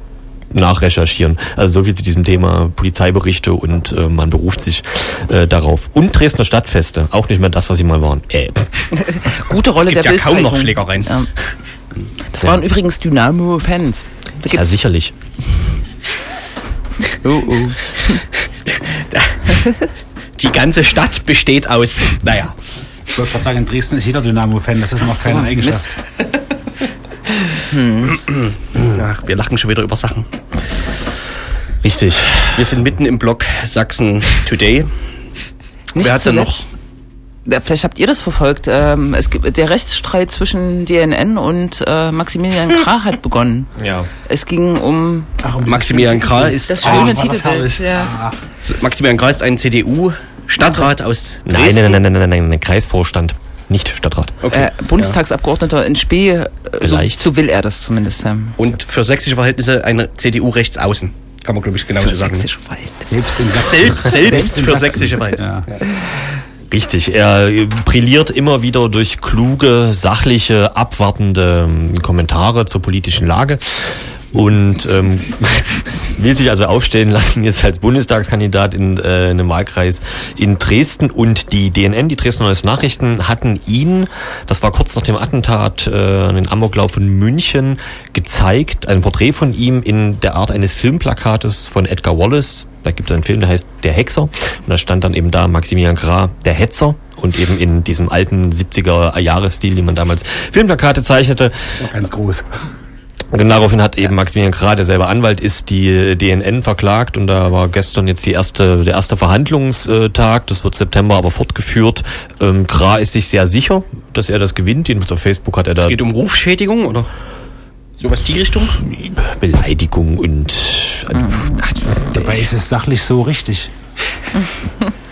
nachrecherchieren. Also so viel zu diesem Thema Polizeiberichte und äh, man beruft sich äh, darauf. Und Dresdner Stadtfeste, auch nicht mehr das, was sie mal waren. Äh. Gute Rolle Es gibt der ja kaum noch Bildzeitung. Schlägereien. Ja. Das Ja. waren übrigens Dynamo-Fans. Ja, sicherlich. oh, oh. Die ganze Stadt besteht aus, naja, Ich wollte gerade sagen, in Dresden ist jeder Dynamo-Fan, das ist noch so, keine Eigenschaft. ach, wir lachen schon wieder über Sachen. Richtig. Wir sind mitten im Block Sachsen Today. Nicht Wer hat denn noch? Ja, vielleicht habt ihr das verfolgt. Ähm, es gibt der Rechtsstreit zwischen DNN und äh, Maximilian Krah hat begonnen. Ja. Es ging um Ach, um Maximilian Krah ist, das Ah, schöne das Titelbild. Ja. Maximilian Krah ist ein CDU-Stadtrat aus Nein, Dresden. nein, nein, nein, nein, nein, nein, Kreisvorstand, nicht Stadtrat. Okay. Äh, Bundestagsabgeordneter in Spee, äh, so, Vielleicht. so will er das zumindest. Ja. Und für sächsische Verhältnisse eine CDU rechtsaußen. Kann man, glaube ich, genauso sagen. ne? Sächsische Verhältnisse. Selbst in Sachsen. Sel selbst in für sächsische Verhältnisse. Ja. Richtig, er äh, brilliert immer wieder durch kluge, sachliche, abwartende ähm, Kommentare zur politischen Lage und ähm, will sich also aufstellen lassen jetzt als Bundestagskandidat in äh, einem Wahlkreis in Dresden und die DNN, die Dresdner Neues Nachrichten, hatten ihn, das war kurz nach dem Attentat, äh, den Amoklauf in München, gezeigt, ein Porträt von ihm in der Art eines Filmplakates von Edgar Wallace. Da gibt es einen Film, der heißt Der Hexer und da stand dann eben da Maximilian Grah, der Hetzer und eben in diesem alten 70er Jahresstil, den man damals Filmplakate zeichnete. Ganz groß. Und daraufhin hat eben Maximilian Krah, der selber Anwalt ist, die DNN verklagt und da war gestern jetzt die erste, der erste Verhandlungstag. Das wird September aber fortgeführt. Ähm, Krah ist sich sehr sicher, dass er das gewinnt. Jedenfalls auf Facebook hat er da Es geht um Rufschädigung oder sowas die Richtung? Beleidigung und Dabei ist es sachlich so richtig.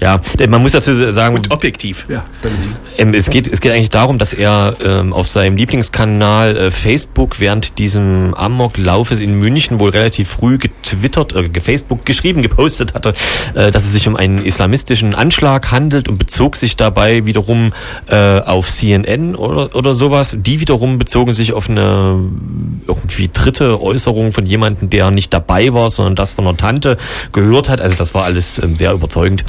ja, man muss dazu sagen, Und objektiv. Ja, völlig. Ähm, es, geht, es geht eigentlich darum, dass er ähm, auf seinem Lieblingskanal äh, Facebook während diesem Amoklaufes in München wohl relativ früh getwittert, äh, gefacebook geschrieben, gepostet hatte, äh, dass es sich um einen islamistischen Anschlag handelt und bezog sich dabei wiederum äh, auf CNN oder, oder sowas. Die wiederum bezogen sich auf eine irgendwie dritte Äußerung von jemandem, der nicht dabei war, sondern das von einer Tante gehört hat. Also das war alles ähm, sehr überzeugend.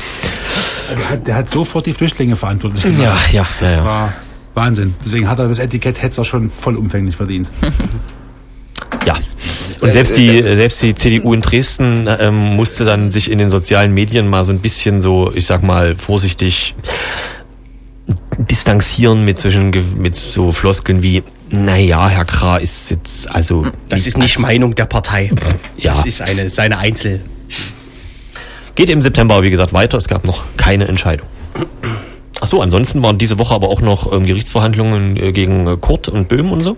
Der hat, der hat sofort die Flüchtlinge verantwortlich gemacht. Ja, ja, Das ja, ja. war Wahnsinn. Deswegen hat er das Etikett Hetzer schon vollumfänglich verdient. Ja. Und selbst die, selbst die CDU in Dresden ähm, musste dann sich in den sozialen Medien mal so ein bisschen so, ich sag mal, vorsichtig distanzieren mit zwischen mit so Floskeln wie, naja, Herr Krah ist jetzt, also. Das ist nicht Meinung der Partei. Ja. Das ist eine, seine Einzel. Geht im September, wie gesagt, weiter. Es gab noch keine Entscheidung. Ach so, ansonsten waren diese Woche aber auch noch ähm, Gerichtsverhandlungen äh, gegen äh, Kurt und Böhm und so.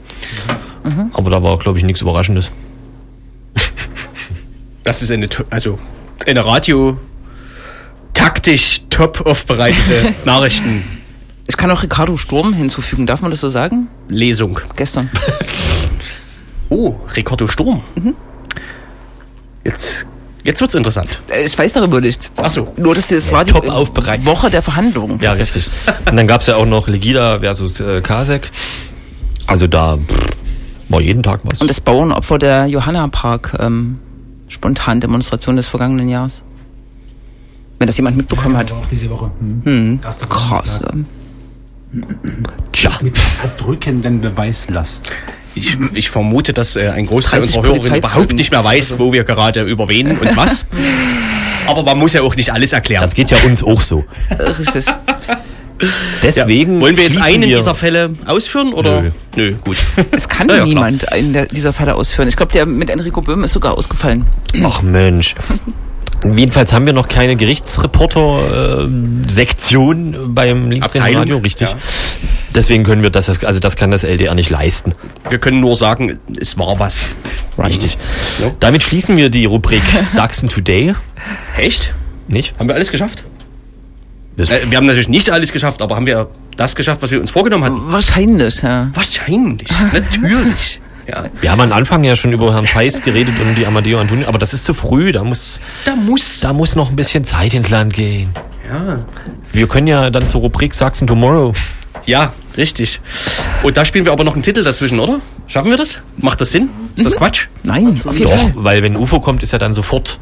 Aber da war, glaube ich, nichts Überraschendes. Das ist eine, also eine Radio taktisch top aufbereitete Nachrichtenlesung. Ich kann auch Ricardo Sturm hinzufügen. Darf man das so sagen? Gestern. Oh, Ricardo Sturm. Jetzt, jetzt wird's interessant. Äh, Ich weiß darüber nichts. Ach so. Nur, dass das Ja, war die top aufbereitet. Woche der Verhandlungen. Ja, richtig. Und dann gab's ja auch noch Legida versus äh, Kasek. Also da pff, war jeden Tag was. Und das Bauernopfer der Johanna Park ähm, spontan Demonstration des vergangenen Jahres. Wenn das jemand mitbekommen hat. Aber auch diese Woche. Hm. Hm. Krass. Ähm. Tja. Mit erdrückenden Beweislast. Ich, ich vermute, dass äh, ein Großteil 30 unserer Hörerinnen überhaupt nicht mehr weiß, wo wir gerade über wen und was. Aber man muss ja auch nicht alles erklären. Das geht ja uns auch so. Richtig. ja. Deswegen Wollen wir jetzt einen wir- dieser Fälle ausführen oder? Nö. Nö, gut. Es kann Ja, ja, klar. niemand einen dieser Fälle ausführen. Ich glaube, der mit Enrico Böhm ist sogar ausgefallen. Ach Mensch. Jedenfalls haben wir noch keine Gerichtsreporter-Sektion beim Linksdrehradio, Abteilung, richtig. ja. Deswegen können wir das, also das kann das LDR nicht leisten. Wir können nur sagen, es war was. Richtig. Ja. Damit schließen wir die Rubrik Sachsen Today. Echt? Nicht? Haben wir alles geschafft? Äh, wir haben natürlich nicht alles geschafft, aber haben wir das geschafft, was wir uns vorgenommen hatten? Wahrscheinlich, ja. Wahrscheinlich. Natürlich. Ja. Wir haben am Anfang ja schon über Herrn Feist geredet und die Amadeo Antonio, aber das ist zu früh, da muss, Da muss. da muss noch ein bisschen Zeit ins Land gehen. Ja. Wir können ja dann zur Rubrik Sachsen Tomorrow. Ja, richtig. Und da spielen wir aber noch einen Titel dazwischen, oder? Schaffen wir das? Macht das Sinn? Ist das Quatsch? Nein, auf jeden Doch, Fall. weil wenn UFO kommt, ist er dann sofort.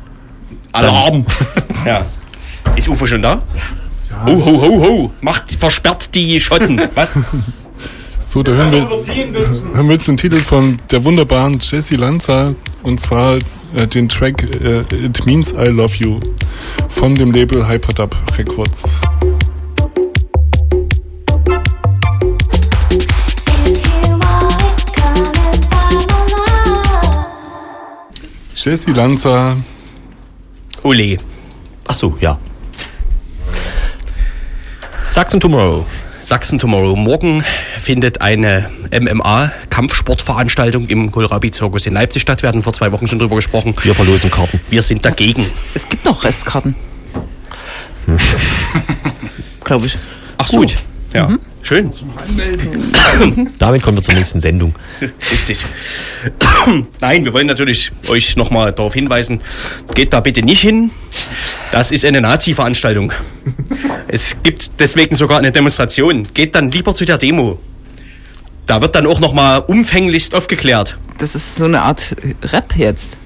Alarm! ja. Ist Ufo schon da? Ho, ho, ho, ho! Macht, versperrt die Schotten. Was? So, da hören wir, hören wir jetzt den Titel von der wunderbaren Jessie Lanza und zwar äh, den Track äh, It Means I Love You von dem Label Hyperdub Records. Jessie Lanza, Ole. Ach so, ja. Sachsen Tomorrow. Sachsen Tomorrow. Morgen findet eine MMA-Kampfsportveranstaltung im Kohlrabi-Zirkus in Leipzig statt. Wir hatten vor zwei Wochen schon drüber gesprochen. Wir verlosen Karten. Wir sind dagegen. Es gibt noch Restkarten. Glaube ich. Ach so. Gut. Ja. Schön. Damit kommen wir zur nächsten Sendung. Richtig. Nein, wir wollen natürlich euch nochmal darauf hinweisen, geht da bitte nicht hin. Das ist eine Nazi-Veranstaltung. Es gibt deswegen sogar eine Demonstration. Geht dann lieber zu der Demo. Da wird dann auch nochmal umfänglichst aufgeklärt. Das ist so eine Art Rap jetzt.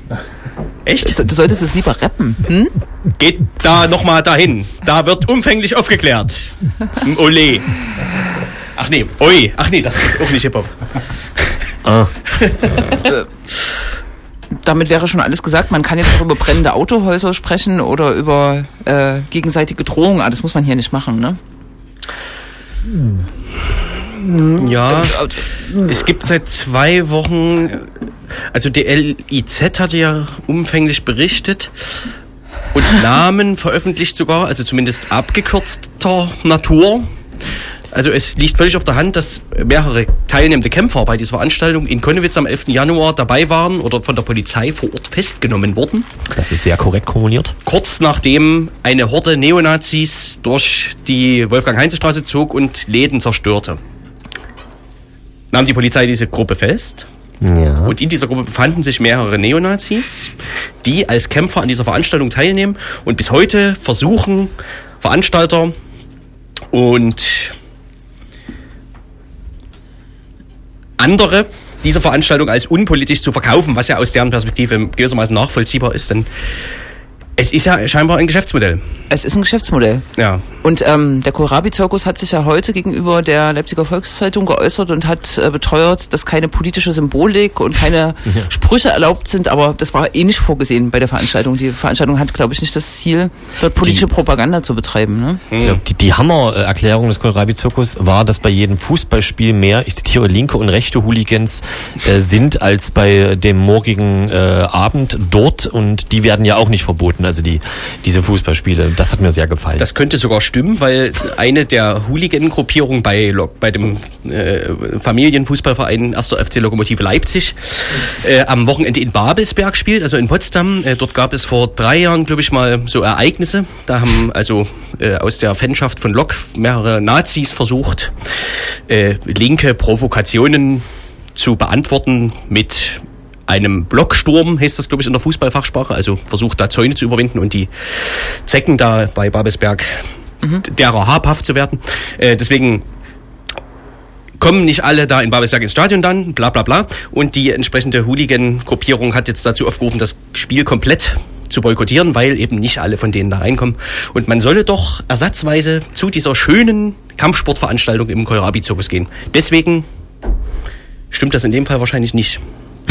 Echt? Du solltest es lieber rappen. Hm? Geht da nochmal dahin. Da wird umfänglich aufgeklärt. Ole. Ach nee, oi. Ach nee, das ist auch nicht Hip-Hop. Damit wäre schon alles gesagt. Man kann jetzt auch über brennende Autohäuser sprechen oder über äh, gegenseitige Drohungen. Ah, das muss man hier nicht machen, ne? Ja. Äh, Es gibt seit zwei Wochen, also die LIZ hatte ja umfänglich berichtet und Namen veröffentlicht sogar, also zumindest abgekürzter Natur. Also es liegt völlig auf der Hand, dass mehrere teilnehmende Kämpfer bei dieser Veranstaltung in Konnewitz am 11. Januar dabei waren oder von der Polizei vor Ort festgenommen wurden. Das ist sehr korrekt kommuniert. Kurz nachdem eine Horde Neonazis durch die Wolfgang-Heinze-Straße zog und Läden zerstörte. Nahm die Polizei diese Gruppe fest Ja. und in dieser Gruppe befanden sich mehrere Neonazis, die als Kämpfer an dieser Veranstaltung teilnehmen und bis heute versuchen, Veranstalter und andere diese Veranstaltung als unpolitisch zu verkaufen, was ja aus deren Perspektive gewissermaßen nachvollziehbar ist, denn es ist ja scheinbar ein Geschäftsmodell. Es ist ein Geschäftsmodell. Ja. Und ähm, der Kohlrabi-Zirkus hat sich ja heute gegenüber der Leipziger Volkszeitung geäußert und hat äh, beteuert, dass keine politische Symbolik und keine Sprüche erlaubt sind. Aber das war eh nicht vorgesehen bei der Veranstaltung. Die Veranstaltung hat, glaube ich, nicht das Ziel, dort politische Propaganda zu betreiben. Ne? Ich glaub, die, die Hammererklärung des Kohlrabi-Zirkus war, dass bei jedem Fußballspiel mehr, ich zitiere, linke und rechte Hooligans äh, sind als bei dem morgigen äh, Abend dort und die werden ja auch nicht verboten, also die diese Fußballspiele. Das hat mir sehr gefallen. Das könnte sogar stimmen, weil eine der Hooligan-Gruppierungen bei, bei dem äh, Familienfußballverein 1. FC Lokomotive Leipzig äh, am Wochenende in Babelsberg spielt, also in Potsdam. Äh, dort gab es vor drei Jahren, glaube ich mal, so Ereignisse. Da haben also äh, aus der Fanschaft von Lok mehrere Nazis versucht, äh, linke Provokationen zu beantworten mit einem Blocksturm, heißt das, glaube ich, in der Fußballfachsprache. Also versucht da Zäune zu überwinden und die Zecken da bei Babelsberg derer habhaft zu werden. Äh, deswegen kommen nicht alle da in Babelsberg ins Stadion dann, bla bla bla. Und die entsprechende Hooligan-Gruppierung hat jetzt dazu aufgerufen, das Spiel komplett zu boykottieren, weil eben nicht alle von denen da reinkommen. Und man solle doch ersatzweise zu dieser schönen Kampfsportveranstaltung im Kohlrabi-Zirkus gehen. Deswegen stimmt das in dem Fall wahrscheinlich nicht.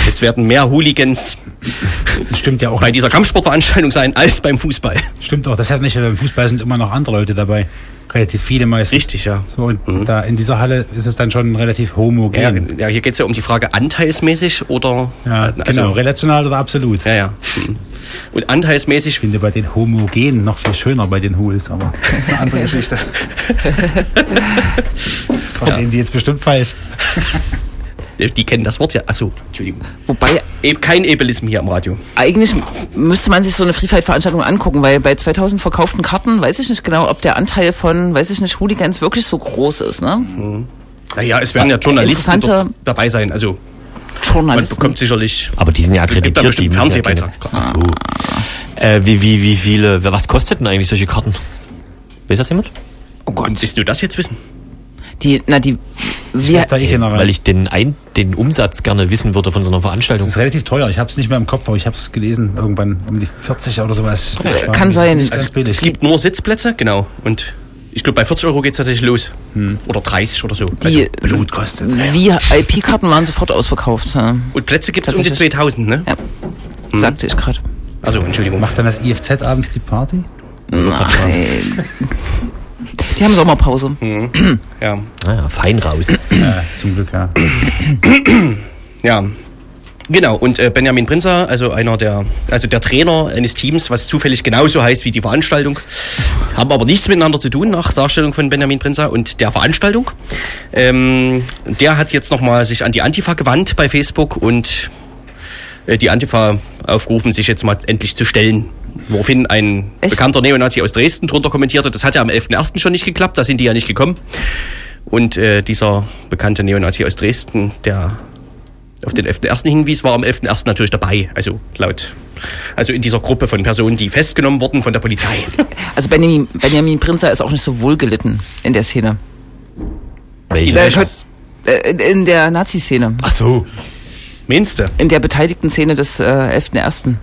Es werden mehr Hooligans Das stimmt ja auch. bei dieser Kampfsportveranstaltung sein als beim Fußball. Stimmt auch. Das hat nicht, weil beim Fußball sind immer noch andere Leute dabei. Relativ viele meistens. Richtig, ja. So, und da in dieser Halle ist es dann schon relativ Ja, homogen. ja hier geht es ja um die Frage anteilsmäßig oder Ja, äh, genau. Relational oder absolut. Ja, ja. Mhm. Und anteilsmäßig, Ich finde bei den Homogen noch viel schöner bei den Hools, aber eine andere Geschichte. Verstehen die jetzt bestimmt falsch. die kennen das Wort ja. Achso, Entschuldigung. Wobei Eben kein Ebelism hier am Radio. eigentlich müsste man sich so eine Free Fight Veranstaltung angucken, weil bei 2000 verkauften Karten weiß ich nicht genau, ob der Anteil von, weiß ich nicht, Hooligans wirklich so groß ist, ne? Naja, es werden ja Journalisten Interessante- dort dabei sein. Also man Journalisten. bekommt sicherlich. Aber die sind ja Gibt da akkreditiert. bestimmt die einen Fernsehbeitrag. Ach so. Äh, wie, wie, wie viele, was kostet denn eigentlich solche Karten? Weiß das jemand? Oh Gott. Willst du das jetzt wissen? Die, na, die, wir, da eh. Weil ich den, ein, den Umsatz gerne wissen würde von so einer Veranstaltung. Das ist relativ teuer. Ich habe es nicht mehr im Kopf, aber ich habe es gelesen. Irgendwann um die 40 oder sowas. Das kann sein. Ganz Es gibt nur Sitzplätze, genau. Und Ich glaube, bei 40 Euro geht es tatsächlich los. Oder 30 oder so. Die Blut kostet. VIP-Karten waren sofort ausverkauft. Ja. Und Plätze gibt es um die Tatsächlich. 2000, ne? Ja. Sagte ich gerade. Also, Entschuldigung. Macht dann das IFZ abends die Party? Nein. Die haben Sommerpause. Ja. Naja, fein raus. Äh, zum Glück, ja. Ja. Genau, und äh, Benjamin Prinzer, also einer der, also der Trainer eines Teams, was zufällig genauso heißt wie die Veranstaltung, haben aber nichts miteinander zu tun nach Darstellung von Benjamin Prinzer und der Veranstaltung. Ähm, der hat jetzt nochmal sich an die Antifa gewandt bei Facebook und äh, die Antifa aufgerufen, sich jetzt mal endlich zu stellen. Woraufhin ein Echt? bekannter Neonazi aus Dresden drunter kommentierte, das hat ja am 11.01. schon nicht geklappt, da sind die ja nicht gekommen. Und äh, dieser bekannte Neonazi aus Dresden, der auf den 11.01. hinwies, war am 11.01. natürlich dabei. Also laut, also in dieser Gruppe von Personen, die festgenommen wurden von der Polizei. Also Benjamin, Benjamin Prinzer ist auch nicht so wohlgelitten in der Szene. Welche? Äh, äh, in- in der Nazi-Szene. Ach so. Meinst du? In der beteiligten Szene des äh, 11.01.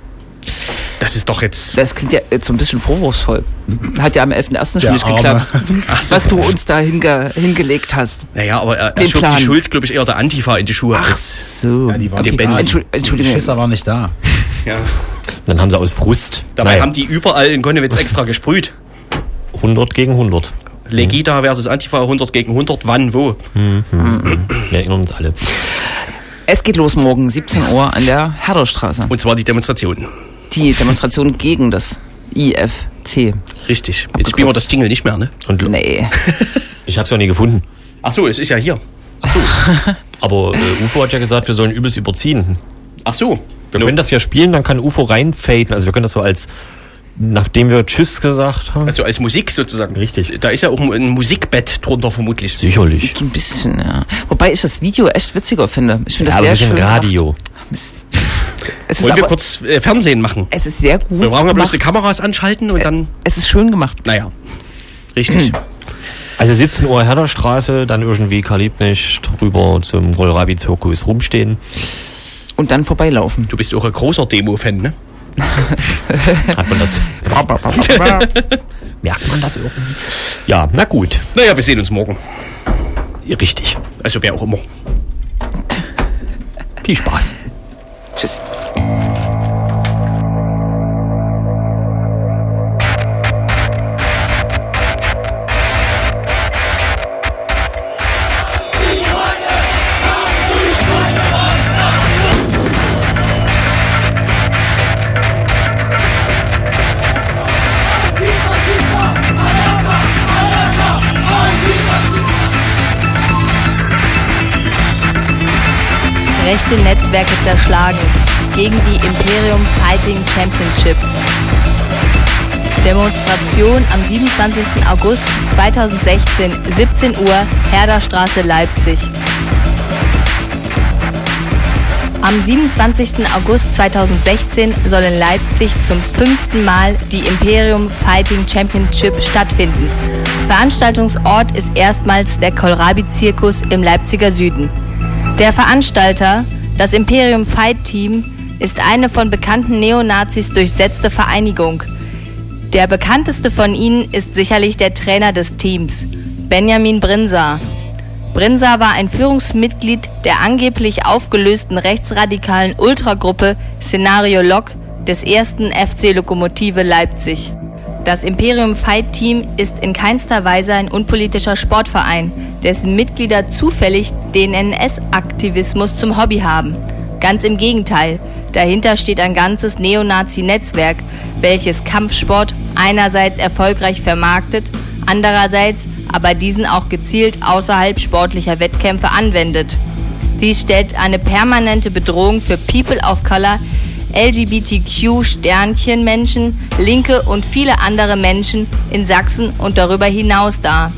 Das ist doch jetzt. Das klingt ja jetzt so ein bisschen vorwurfsfall. Hat ja am 11.01. schon nicht geklappt. So. Was du uns da hinge hingelegt hast. Naja, aber er, er schob Plan. die Schuld, glaube ich, eher der Antifa in die Schuhe. Ach so. Ja, die waren okay. die Bänder. Entschuld- Die Entschuldigung. Schisser waren nicht da. Ja. Dann haben sie aus Frust. Dabei Naja, haben die überall in Konnewitz extra gesprüht. 100 gegen 100. Legida versus Antifa 100 gegen 100, wann, wo? Wir erinnern uns alle. Es geht los morgen, 17 Uhr an der Herderstraße. Und zwar die Demonstration. Die Demonstration gegen das IFC. Richtig. Jetzt spielen wir das Jingle nicht mehr, ne? Und Nee. ich habe es ja nie gefunden. Ach so, es ist ja hier. Aber äh, UFO hat ja gesagt, wir sollen übelst überziehen. Ach so. Wir können das ja spielen, dann kann UFO reinfaden. Also wir können das so als, nachdem wir Tschüss gesagt haben. Also als Musik sozusagen. Richtig. Da ist ja auch ein Musikbett drunter vermutlich. Sicherlich. So ein bisschen, ja. Wobei ich das Video echt witziger finde. Ich finde Ja, das aber sehr wir sind schön. Radio. Mist. Es ist, Wollen wir aber, kurz äh, Fernsehen machen? es ist sehr gut. Wir brauchen ja bloß die. Kameras anschalten und dann. Es ist schön gemacht. Naja. Richtig. Also 17 Uhr Herderstraße, dann irgendwie Karl Liebknecht drüber zum Kohlrabi-Zirkus rumstehen. Und dann vorbeilaufen. Du bist auch ein großer Demo-Fan, ne? Hat man das. Merkt man das irgendwie? Ja, na gut. Naja, wir sehen uns morgen. Richtig. Also wer auch immer. Viel Spaß. Tschüss. Rechte Netzwerke zerschlagen gegen die Imperium Fighting Championship. Demonstration am 27. August 2016, 17 Uhr, Herderstraße, Leipzig. Am 27. August 2016 soll in Leipzig zum fünften Mal die Imperium Fighting Championship stattfinden. Veranstaltungsort ist erstmals der Kohlrabi-Zirkus im Leipziger Süden. Der Veranstalter, das Imperium Fight Team, ist eine von bekannten Neonazis durchsetzte Vereinigung. Der bekannteste von ihnen ist sicherlich der Trainer des Teams, Benjamin Brinsa. Brinsa war ein Führungsmitglied der angeblich aufgelösten rechtsradikalen Ultragruppe Szenario Lok des ersten FC Lokomotive Leipzig. Das Imperium Fight Team ist in keinster Weise ein unpolitischer Sportverein, dessen Mitglieder zufällig den NS-Aktivismus zum Hobby haben. Ganz im Gegenteil, dahinter steht ein ganzes Neonazi-Netzwerk, welches Kampfsport einerseits erfolgreich vermarktet, andererseits aber diesen auch gezielt außerhalb sportlicher Wettkämpfe anwendet. Dies stellt eine permanente Bedrohung für People of Color, LGBTQ-Sternchenmenschen, Linke und viele andere Menschen in Sachsen und darüber hinaus dar.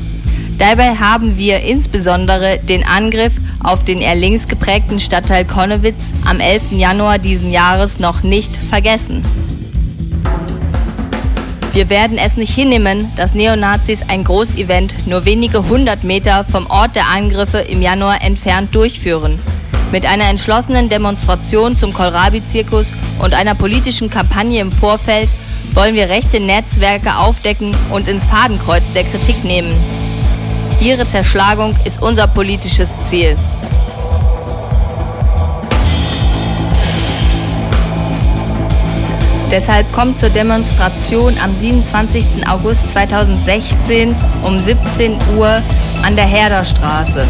Dabei haben wir insbesondere den Angriff auf den eher links geprägten Stadtteil Konnewitz am 11. Januar diesen Jahres noch nicht vergessen. Wir werden es nicht hinnehmen, dass Neonazis ein Großevent nur wenige hundert Meter vom Ort der Angriffe im Januar entfernt durchführen. Mit einer entschlossenen Demonstration zum Kohlrabi-Zirkus und einer politischen Kampagne im Vorfeld wollen wir rechte Netzwerke aufdecken und ins Fadenkreuz der Kritik nehmen. Ihre Zerschlagung ist unser politisches Ziel. Deshalb kommt zur Demonstration am 27. August 2016 um 17 Uhr an der Herderstraße.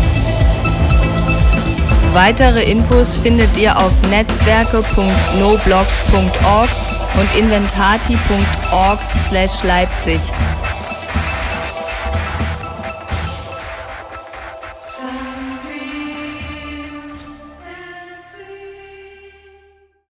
Weitere Infos findet ihr auf netzwerke.noblogs.org und inventati.org/leipzig.